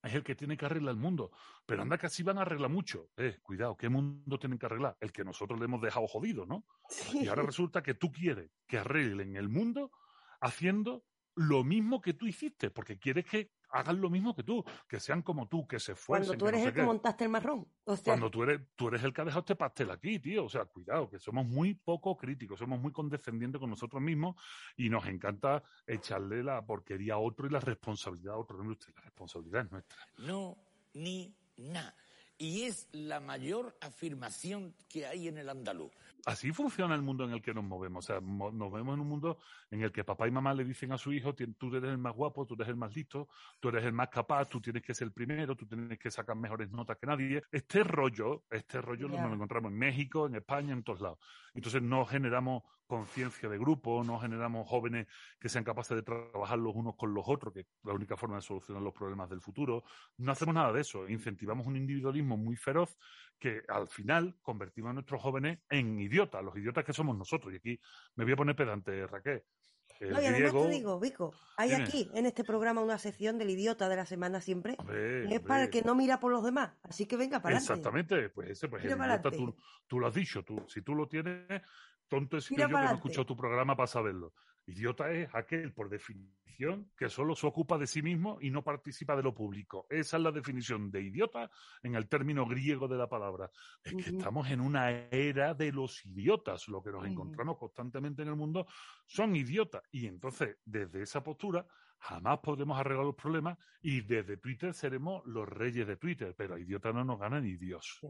es el que tiene que arreglar el mundo. Pero anda que así van a arreglar mucho. Eh, cuidado, ¿qué mundo tienen que arreglar? El que nosotros le hemos dejado jodido, ¿no? Y ahora resulta que tú quieres que arreglen el mundo haciendo lo mismo que tú hiciste, porque quieres que hagan lo mismo que tú, que sean como tú, que se esfuercen. Cuando tú que no eres sé el que montaste el marrón. O sea, Cuando tú eres, tú eres el que ha dejado este pastel aquí, tío. O sea, cuidado, que somos muy poco críticos, somos muy condescendientes con nosotros mismos y nos encanta echarle la porquería a otro y la responsabilidad a otro. No, usted, la responsabilidad es nuestra. No, ni nada. Y es la mayor afirmación que hay en el andaluz. Así funciona el mundo en el que nos movemos. O sea, mo- nos vemos en un mundo en el que papá y mamá le dicen a su hijo, "Tien- tú eres el más guapo, tú eres el más listo, tú eres el más capaz, tú tienes que ser el primero, tú tienes que sacar mejores notas que nadie. Este rollo, este rollo lo encontramos en México, en España, en todos lados. Entonces no generamos conciencia de grupo, no generamos jóvenes que sean capaces de trabajar los unos con los otros, que es la única forma de solucionar los problemas del futuro. No hacemos nada de eso. Incentivamos un individualismo muy feroz que al final convertimos a nuestros jóvenes en idiotas, los idiotas que somos nosotros. Y aquí me voy a poner pedante, Raquel. el No, y además te digo, Vico, hay aquí en este programa una sección del idiota de la semana siempre. Hombre, es para el que no mira por los demás. Así que venga para adelante. Exactamente, pues ese, pues el idiota, tú, tú lo has dicho, tú, si tú lo tienes, tonto es Mira yo que no he escuchado tu programa para saberlo. Idiota es aquel, por definición, que solo se ocupa de sí mismo y no participa de lo público. Esa es la definición de idiota en el término griego de la palabra. Es que estamos en una era de los idiotas. Lo que nos encontramos constantemente en el mundo son idiotas. Y entonces, desde esa postura, jamás podremos arreglar los problemas y desde Twitter seremos los reyes de Twitter. Pero a idiota no nos gana ni Dios.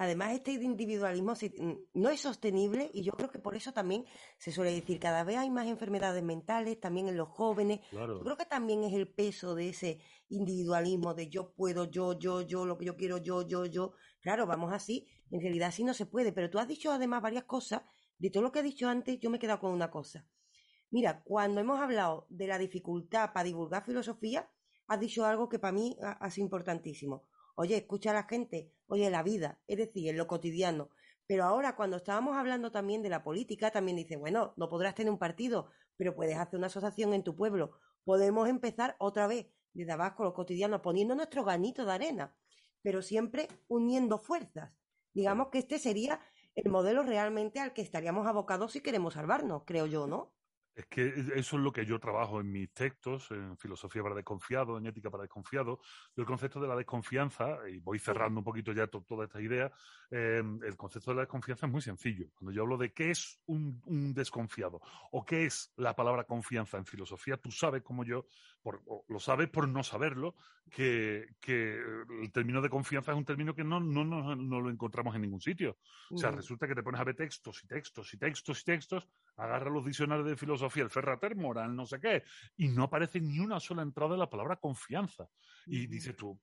Además, este individualismo se- no es sostenible y yo creo que por eso también se suele decir cada vez hay más enfermedades mentales, también en los jóvenes. Claro. Yo creo que también es el peso de ese individualismo de yo puedo, yo, yo, yo, lo que yo quiero, yo, yo, yo. Claro, vamos así. En realidad así no se puede. Pero tú has dicho además varias cosas. De todo lo que has dicho antes, yo me he quedado con una cosa. Mira, cuando hemos hablado de la dificultad para divulgar filosofía, has dicho algo que para mí ha, ha sido importantísimo. Oye, escucha a la gente, oye, la vida, es decir, en lo cotidiano. Pero ahora, cuando estábamos hablando también de la política, también dice, bueno, no podrás tener un partido, pero puedes hacer una asociación en tu pueblo. Podemos empezar otra vez, desde abajo, lo cotidiano, poniendo nuestro granito de arena, pero siempre uniendo fuerzas. Digamos que este sería el modelo realmente al que estaríamos abocados si queremos salvarnos, creo yo, ¿no? Es que eso es lo que yo trabajo en mis textos, en filosofía para desconfiado, en ética para desconfiado. Yo el concepto de la desconfianza, y voy cerrando un poquito ya to- toda esta idea, eh, el concepto de la desconfianza es muy sencillo. Cuando yo hablo de qué es un, un desconfiado o qué es la palabra confianza en filosofía, tú sabes como yo, por- lo sabes por no saberlo, que, que el término de confianza es un término que no, no, no, no lo encontramos en ningún sitio. O sea, resulta que te pones a ver textos y textos y textos y textos, agarra los diccionarios de filosofía, el Ferrater, Moral, no sé qué, y no aparece ni una sola entrada de la palabra confianza. Y dices tú,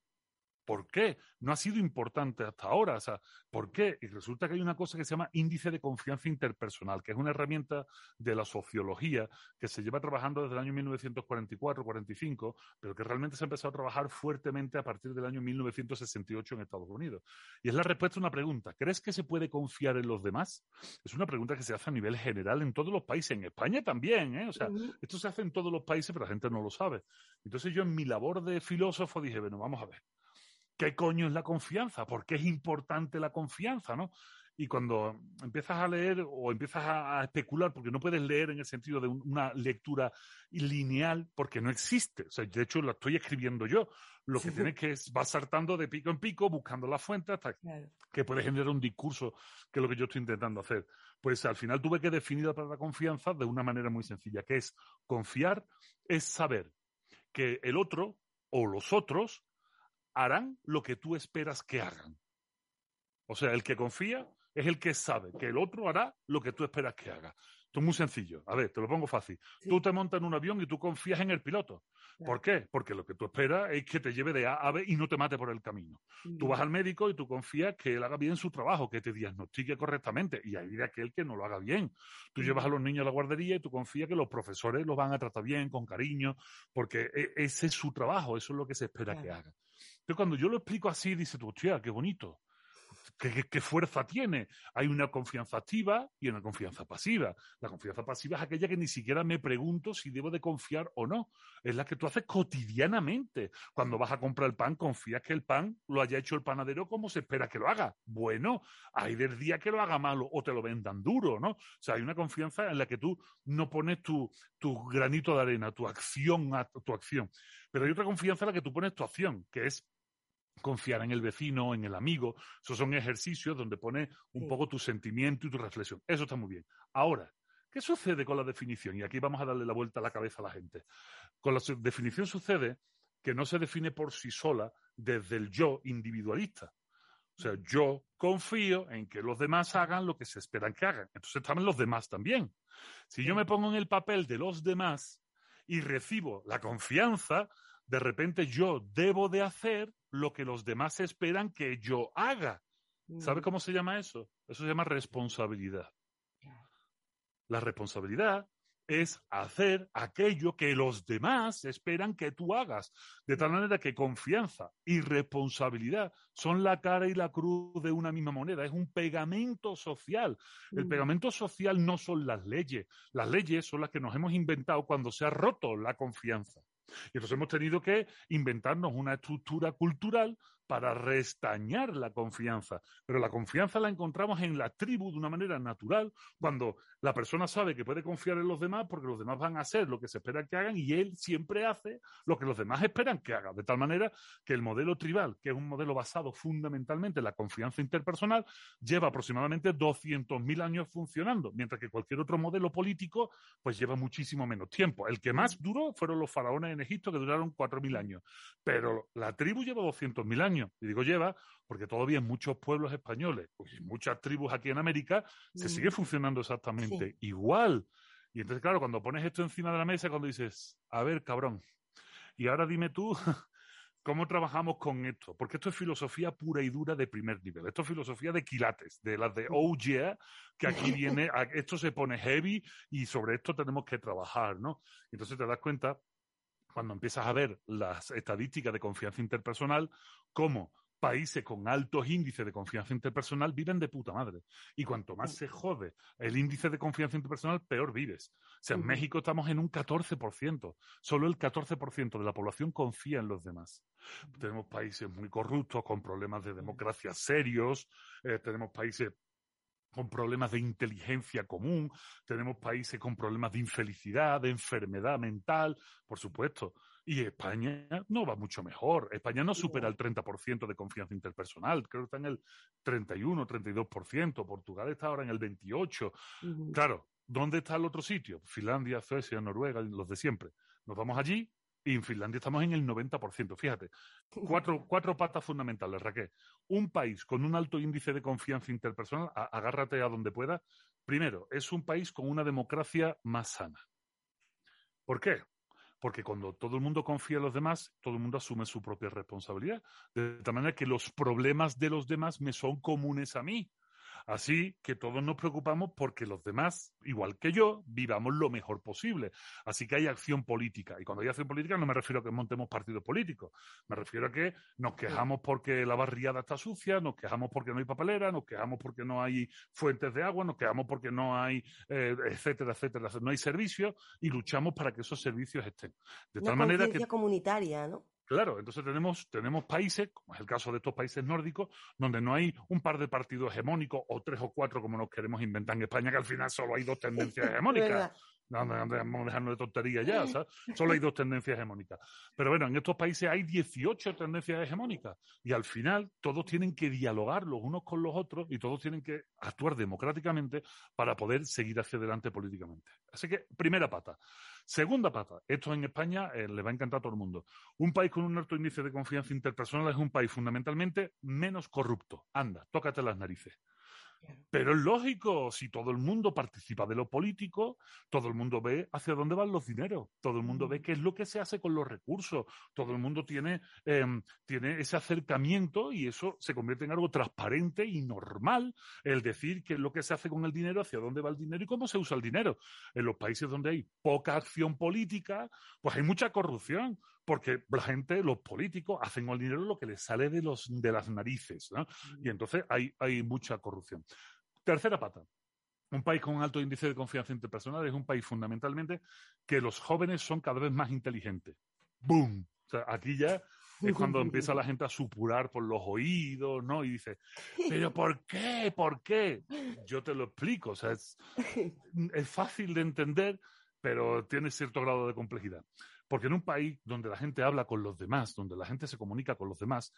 ¿por qué? No ha sido importante hasta ahora. O sea, ¿por qué? Y resulta que hay una cosa que se llama índice de confianza interpersonal, que es una herramienta de la sociología que se lleva trabajando desde el año 1944-45, pero que realmente se ha empezado a trabajar fuertemente a partir del año 1968 en Estados Unidos. Y es la respuesta a una pregunta. ¿Crees que se puede confiar en los demás? Es una pregunta que se hace a nivel general en todos los países, en España también, ¿eh? O sea, esto se hace en todos los países, pero la gente no lo sabe. Entonces yo en mi labor de filósofo dije, bueno, vamos a ver. ¿Qué coño es la confianza? ¿Por qué es importante la confianza, no? Y cuando empiezas a leer o empiezas a, a especular, porque no puedes leer en el sentido de un- una lectura lineal, porque no existe. O sea, de hecho, la estoy escribiendo yo. Lo que tienes que es, vas saltando de pico en pico, buscando la fuente hasta que puede generar un discurso, que es lo que yo estoy intentando hacer. Pues al final tuve que definir la palabra confianza de una manera muy sencilla, que es confiar, es saber que el otro o los otros harán lo que tú esperas que hagan. O sea, el que confía es el que sabe que el otro hará lo que tú esperas que haga. Esto es muy sencillo. A ver, te lo pongo fácil. Tú te montas en un avión y tú confías en el piloto. ¿Por qué? Porque lo que tú esperas es que te lleve de A a B y no te mate por el camino. Tú vas al médico y tú confías que él haga bien su trabajo, que te diagnostique correctamente. Y hay de aquel que no lo haga bien. Tú llevas a los niños a la guardería y tú confías que los profesores los van a tratar bien, con cariño, porque e- ese es su trabajo, eso es lo que se espera que haga. Entonces, cuando yo lo explico así, dice tú, hostia, qué bonito. ¿Qué, fuerza tiene? Hay una confianza activa y una confianza pasiva. La confianza pasiva es aquella que ni siquiera me pregunto si debo de confiar o no. Es la que tú haces cotidianamente. Cuando vas a comprar el pan, confías que el pan lo haya hecho el panadero como se espera que lo haga. Bueno, hay del día que lo haga malo o te lo vendan duro, ¿no? O sea, hay una confianza en la que tú no pones tu, tu granito de arena, tu acción, tu acción. Pero hay otra confianza en la que tú pones tu acción, que es confiar en el vecino, en el amigo. Esos son ejercicios donde pones un poco tu sentimiento y tu reflexión. Eso está muy bien. Ahora, ¿qué sucede con la definición? Y aquí vamos a darle la vuelta a la cabeza a la gente. Con la definición sucede que no se define por sí sola desde el yo individualista. O sea, yo confío en que los demás hagan lo que se esperan que hagan. Entonces están los demás también. Si yo me pongo en el papel de los demás y recibo la confianza, de repente yo debo de hacer lo que los demás esperan que yo haga. ¿Sabe cómo se llama eso? Eso se llama responsabilidad. La responsabilidad es hacer aquello que los demás esperan que tú hagas. De tal manera que confianza y responsabilidad son la cara y la cruz de una misma moneda. Es un pegamento social. El Mm. pegamento social no son las leyes. Las leyes son las que nos hemos inventado cuando se ha roto la confianza. Y entonces hemos tenido que inventarnos una estructura cultural para restañar la confianza. Pero la confianza la encontramos en la tribu de una manera natural, cuando la persona sabe que puede confiar en los demás porque los demás van a hacer lo que se espera que hagan y él siempre hace lo que los demás esperan que haga. De tal manera que el modelo tribal, que es un modelo basado fundamentalmente en la confianza interpersonal, lleva aproximadamente 200.000 años funcionando, mientras que cualquier otro modelo político pues lleva muchísimo menos tiempo. El que más duró fueron los faraones en Egipto, que duraron 4.000 años. Pero la tribu lleva 200.000 años. Y digo lleva porque todavía en muchos pueblos españoles, pues, muchas tribus aquí en América, se Mm. sigue funcionando exactamente igual. Y entonces, claro, cuando pones esto encima de la mesa, cuando dices, a ver, cabrón, y ahora dime tú, ¿cómo trabajamos con esto? Porque esto es filosofía pura y dura de primer nivel. Esto es filosofía de quilates, de las de oh yeah, que aquí viene, esto se pone heavy y sobre esto tenemos que trabajar, ¿no? Entonces te das cuenta, cuando empiezas a ver las estadísticas de confianza interpersonal, cómo países con altos índices de confianza interpersonal viven de puta madre. Y cuanto más se jode el índice de confianza interpersonal, peor vives. O sea, en. México estamos en un 14%. Solo el 14% de la población confía en los demás. Tenemos países muy corruptos, con problemas de democracia serios. eh, tenemos países con problemas de inteligencia común, tenemos países con problemas de infelicidad, de enfermedad mental, por supuesto. Y España no va mucho mejor. España no supera el 30% de confianza interpersonal, creo que está en el 31, 32%. Portugal está ahora en el 28%. Ujú. Claro, ¿dónde está el otro sitio? Finlandia, Suecia, Noruega, los de siempre. Nos vamos allí y en Finlandia estamos en el 90%. Fíjate, cuatro, cuatro patas fundamentales, Raquel. Un país con un alto índice de confianza interpersonal, a- agárrate a donde pueda. Primero, es un país con una democracia más sana. ¿Por qué? Porque cuando todo el mundo confía en los demás, todo el mundo asume su propia responsabilidad. De tal manera que los problemas de los demás me son comunes a mí. Así que todos nos preocupamos porque los demás, igual que yo, vivamos lo mejor posible. Así que hay acción política. Y cuando hay acción política no me refiero a que montemos partidos políticos. Me refiero a que nos quejamos porque la barriada está sucia, nos quejamos porque no hay papelera, nos quejamos porque no hay fuentes de agua, nos quejamos porque no hay, eh, etcétera, etcétera. No hay servicios y luchamos para que esos servicios estén. De Una tal manera que comunitaria, ¿no? Claro, entonces tenemos, tenemos países, como es el caso de estos países nórdicos, donde no hay un par de partidos hegemónicos o tres o cuatro como nos queremos inventar en España, que al final solo hay dos tendencias hegemónicas. Vamos a dejarnos de tontería ya, ¿sabes? Solo hay dos tendencias hegemónicas. Pero bueno, en estos países hay 18 tendencias hegemónicas y al final todos tienen que dialogar los unos con los otros y todos tienen que actuar democráticamente para poder seguir hacia adelante políticamente. Así que, primera pata. Segunda pata, esto en España eh, le va a encantar a todo el mundo. Un país con un alto índice de confianza interpersonal es un país fundamentalmente menos corrupto. Anda, tócate las narices. Pero es lógico, si todo el mundo participa de lo político, todo el mundo ve hacia dónde van los dineros, todo el mundo ve qué es lo que se hace con los recursos, todo el mundo tiene, em, tiene ese acercamiento y eso se convierte en algo transparente y normal, el decir qué es lo que se hace con el dinero, hacia dónde va el dinero y cómo se usa el dinero. En los países donde hay poca acción política, pues hay mucha corrupción, porque la gente, los políticos, hacen con el dinero lo que les sale de, los, de las narices, ¿no? Y entonces hay, hay mucha corrupción. Tercera pata. Un país con un alto índice de confianza interpersonal es un país fundamentalmente que los jóvenes son cada vez más inteligentes. ¡Boom! O sea, aquí ya es cuando empieza la gente a supurar por los oídos, ¿no? Y dice, ¿pero por qué? ¿Por qué? Yo te lo explico. O sea, es, es fácil de entender, pero tiene cierto grado de complejidad. Porque en un país donde la gente habla con los demás, donde la gente se comunica con los demás,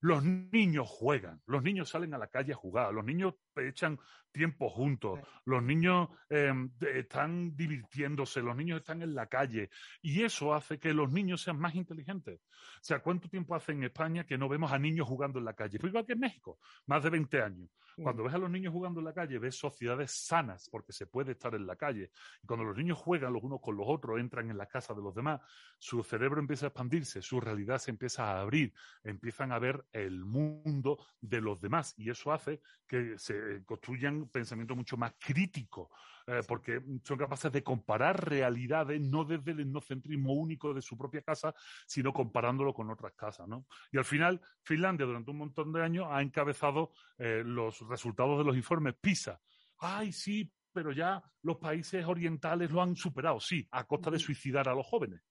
los niños juegan, los niños salen a la calle a jugar, los niños echan tiempo juntos, los niños eh, están divirtiéndose, los niños están en la calle y eso hace que los niños sean más inteligentes. O sea, ¿cuánto tiempo hace en España que no vemos a niños jugando en la calle? Pues igual que en México, más de 20 años. Cuando ves a los niños jugando en la calle, ves sociedades sanas porque se puede estar en la calle. Y cuando los niños juegan los unos con los otros, entran en la casa de los demás, su cerebro empieza a expandirse, su realidad se empieza a abrir, empiezan a ver el mundo de los demás. Y eso hace que se construyan pensamientos mucho más críticos, eh, porque son capaces de comparar realidades no desde el etnocentrismo único de su propia casa, sino comparándolo con otras casas. ¿no? Y al final, Finlandia durante un montón de años ha encabezado eh, los resultados de los informes PISA. Ay, sí, pero ya los países orientales lo han superado, sí, a costa de suicidar a los jóvenes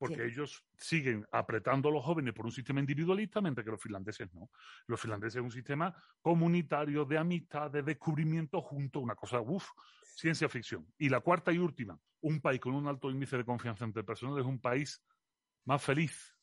porque ellos siguen apretando a los jóvenes por un sistema individualista, mientras que los finlandeses no. Los finlandeses es un sistema comunitario de amistad, de descubrimiento junto, una cosa, uff, ciencia ficción. Y la cuarta y última, un país con un alto índice de confianza entre personas es un país más feliz.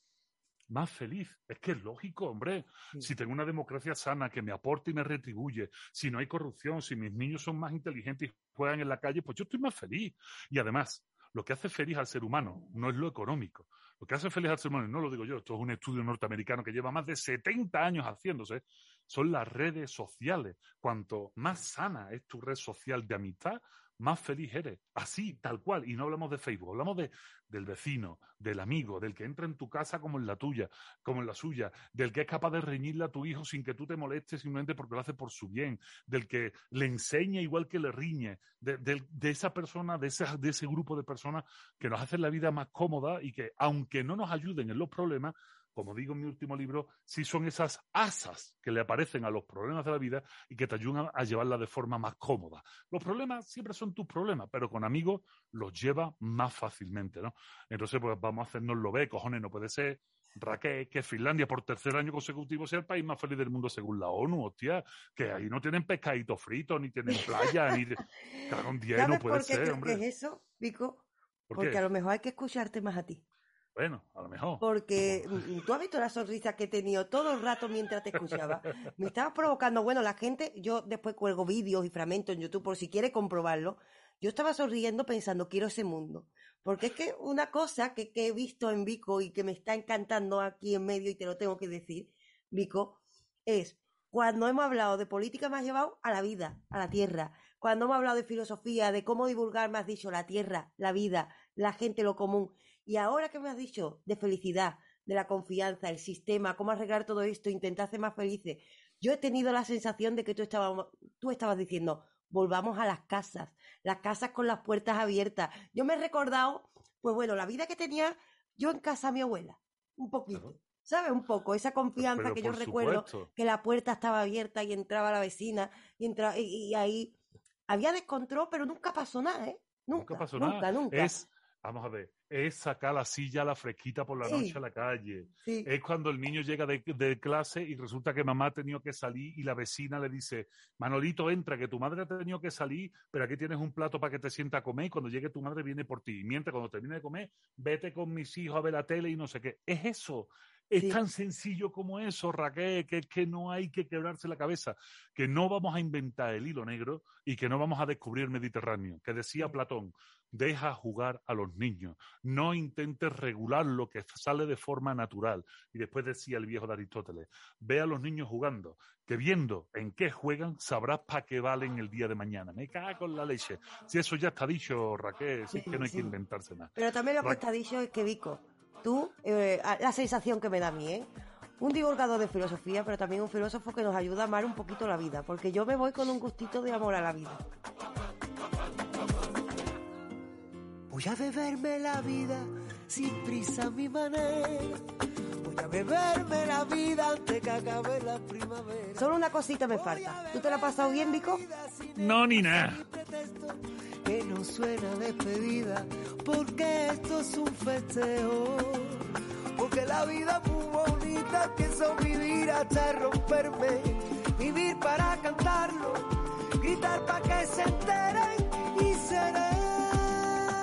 Más feliz. Es que es lógico, hombre. Si tengo una democracia sana que me aporte y me retribuye, si no hay corrupción, si mis niños son más inteligentes y juegan en la calle, pues yo estoy más feliz. Y además, lo que hace feliz al ser humano no es lo económico. Lo que hace feliz al ser humano, no lo digo yo, esto es un estudio norteamericano que lleva más de 70 años haciéndose, son las redes sociales. Cuanto más sana es tu red social de amistad, más feliz eres. Así, tal cual. Y no hablamos de Facebook, hablamos de, del vecino, del amigo, del que entra en tu casa como en la tuya, como en la suya, del que es capaz de reñirle a tu hijo sin que tú te molestes simplemente porque lo hace por su bien, del que le enseña igual que le riñe, de, de esa persona, de ese, de ese grupo de personas que nos hacen la vida más cómoda y que, aunque no nos ayuden en los problemas, como digo en mi último libro, sí son esas asas que le aparecen a los problemas de la vida y que te ayudan a llevarla de forma más cómoda. Los problemas siempre son tus problemas, pero con amigos los lleva más fácilmente, ¿no? Entonces, pues vamos a hacernos lo ve, cojones, no puede ser. Raquel, que Finlandia por tercer año consecutivo sea el país más feliz del mundo según la ONU, hostia, que ahí no tienen pescadito frito, ni tienen playa, ni... Claro, un día no puede ser, hombre. ¿Qué es eso, Vico? Porque a lo mejor hay que escucharte más a ti. Bueno, a lo mejor. Porque tú has visto la sonrisa que he tenido todo el rato mientras te escuchaba. Me estabas provocando. Bueno, la gente, yo después cuelgo vídeos y fragmentos en YouTube por si quiere comprobarlo. Yo estaba sonriendo pensando, quiero ese mundo. Porque es que una cosa que, que he visto en Vico y que me está encantando aquí en medio y te lo tengo que decir, Vico, es cuando hemos hablado de política me has llevado a la vida, a la tierra. Cuando hemos hablado de filosofía, de cómo divulgar, me has dicho la tierra, la vida, la gente, lo común. Y ahora que me has dicho de felicidad, de la confianza, el sistema, cómo arreglar todo esto, intentar ser más felices, yo he tenido la sensación de que tú estabas, tú estabas diciendo, volvamos a las casas, las casas con las puertas abiertas. Yo me he recordado, pues bueno, la vida que tenía yo en casa de mi abuela, un poquito. ¿Sabes? Un poco, esa confianza que yo recuerdo, que la puerta estaba abierta y entraba la vecina y, entraba, y, ahí había descontrol, pero nunca pasó nada, ¿eh? Nunca, pasó nada. Nunca. Es, vamos a ver, es sacar la silla a la fresquita por la noche a la calle. Es cuando el niño llega de, clase y resulta que mamá ha tenido que salir y la vecina le dice, Manolito, entra, que tu madre ha tenido que salir, pero aquí tienes un plato para que te sienta a comer y cuando llegue tu madre viene por ti. Y mientras cuando termine de comer, vete con mis hijos a ver la tele y no sé qué. Es eso. Es tan sencillo como eso, Raquel, que es que no hay que quebrarse la cabeza, que no vamos a inventar el hilo negro y que no vamos a descubrir el Mediterráneo. Que decía Platón, deja jugar a los niños, no intentes regular lo que sale de forma natural. Y después decía el viejo de Aristóteles, ve a los niños jugando, que viendo en qué juegan sabrás para qué valen el día de mañana. Me cago con la leche. Si eso ya está dicho, Raquel, si es que no hay que inventarse nada. Pero también lo que está dicho es que Vico tú, eh, la sensación que me da a mí, ¿eh? Un divulgador de filosofía, pero también un filósofo que nos ayuda a amar un poquito la vida, porque yo me voy con un gustito de amor a la vida. Voy a beberme la vida sin prisa a mi manera. Voy a beberme la vida antes que acabe la primavera. Solo una cosita me falta. ¿Tú te la has pasado bien, Vico? No, ni nada que no suena despedida, porque esto es un festejo. Porque la vida es muy bonita, pienso vivir hasta romperme, vivir para cantarlo, gritar para que se enteren y seré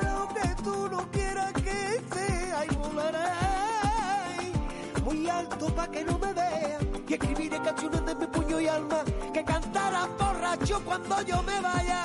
lo que tú no quieras que sea y volaré muy alto para que no me vean y escribiré canciones de mi puño y alma que cantarán borracho cuando yo me vaya.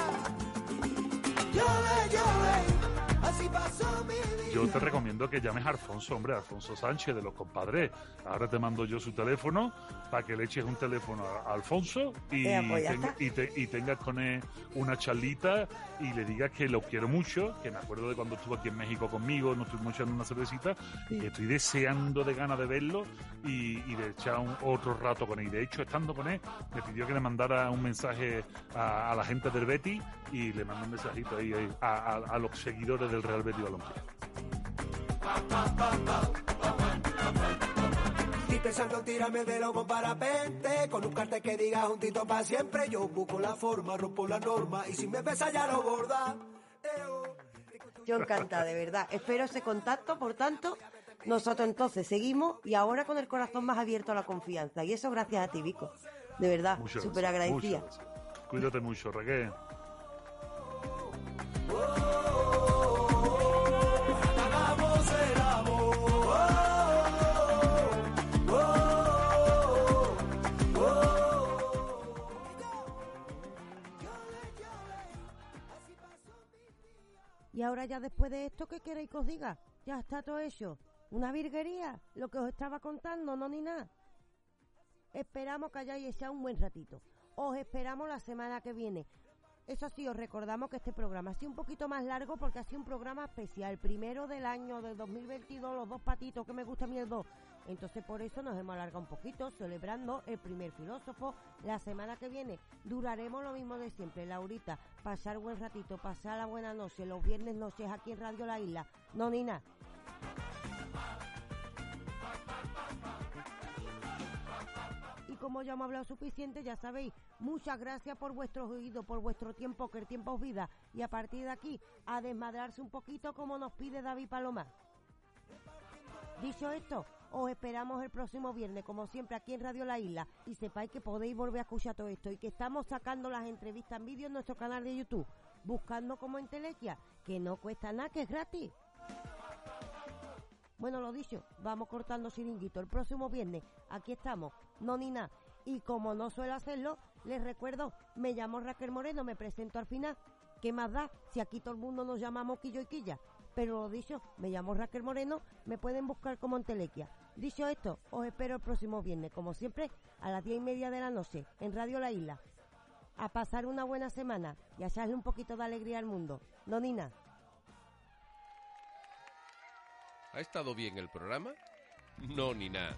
Yo te recomiendo que llames a Alfonso, hombre, Alfonso Sánchez de los compadres. Ahora te mando yo su teléfono para que le eches un teléfono a Alfonso y, Eh, pues y, te- y tengas con él una charlita y le digas que lo quiero mucho, que me acuerdo de cuando estuvo aquí en México conmigo, nos estuvimos echando una cervecita, y que estoy deseando de ganas de verlo y, y de echar un, otro rato con él. Y de hecho, estando con él, me pidió que le mandara un mensaje a, a la gente del Betty y le mandó un mensajito ahí, ahí, a, a- a los seguidores del Real Betis Balompié. Estoy pensando en tirarme de loco parapente Con un cartel que diga juntito para siempre Yo busco la forma, rompo la norma Y si me pesa ya lo borda Yo encantada, de verdad. Espero ese contacto, por tanto, nosotros entonces seguimos y ahora con el corazón más abierto a la confianza. Y eso gracias a ti, Vico. De verdad, súper agradecida. muchas. Cuídate mucho, Raquel. Y ahora ya después de esto, ¿qué queréis que os diga? Ya está todo hecho. Una virguería, lo que os estaba contando, no ni nada. Esperamos que hayáis echado un buen ratito. Os esperamos la semana que viene. Eso sí, os recordamos que este programa ha sido un poquito más largo porque ha sido un programa especial. Primero del año del 2022, los dos patitos que me gusta a mí el dos. Entonces por eso nos hemos alargado un poquito, celebrando el primer filósofo. La semana que viene duraremos lo mismo de siempre, Laurita. Pasar buen ratito, pasar la buena noche, los viernes noches aquí en Radio La Isla. No, ni como ya hemos hablado suficiente, ya sabéis, muchas gracias por vuestros oídos, por vuestro tiempo, que el tiempo es vida. Y a partir de aquí, a desmadrarse un poquito como nos pide David Palomar. Dicho esto, os esperamos el próximo viernes, como siempre, aquí en Radio La Isla. Y sepáis que podéis volver a escuchar todo esto y que estamos sacando las entrevistas en vídeo en nuestro canal de YouTube, buscando como en Telequia, que no cuesta nada, que es gratis. Bueno, lo dicho, vamos cortando chiringuito. El próximo viernes, aquí estamos, no ni nada. Y como no suelo hacerlo, les recuerdo, me llamo Raquel Moreno, me presento al final. ¿Qué más da si aquí todo el mundo nos llamamos Quillo y Quilla? Pero lo dicho, me llamo Raquel Moreno, me pueden buscar como en Telequia. Dicho esto, os espero el próximo viernes, como siempre, a las diez y media de la noche, en Radio La Isla. A pasar una buena semana y a echarle un poquito de alegría al mundo. No ¿Ha estado bien el programa? No, ni nada.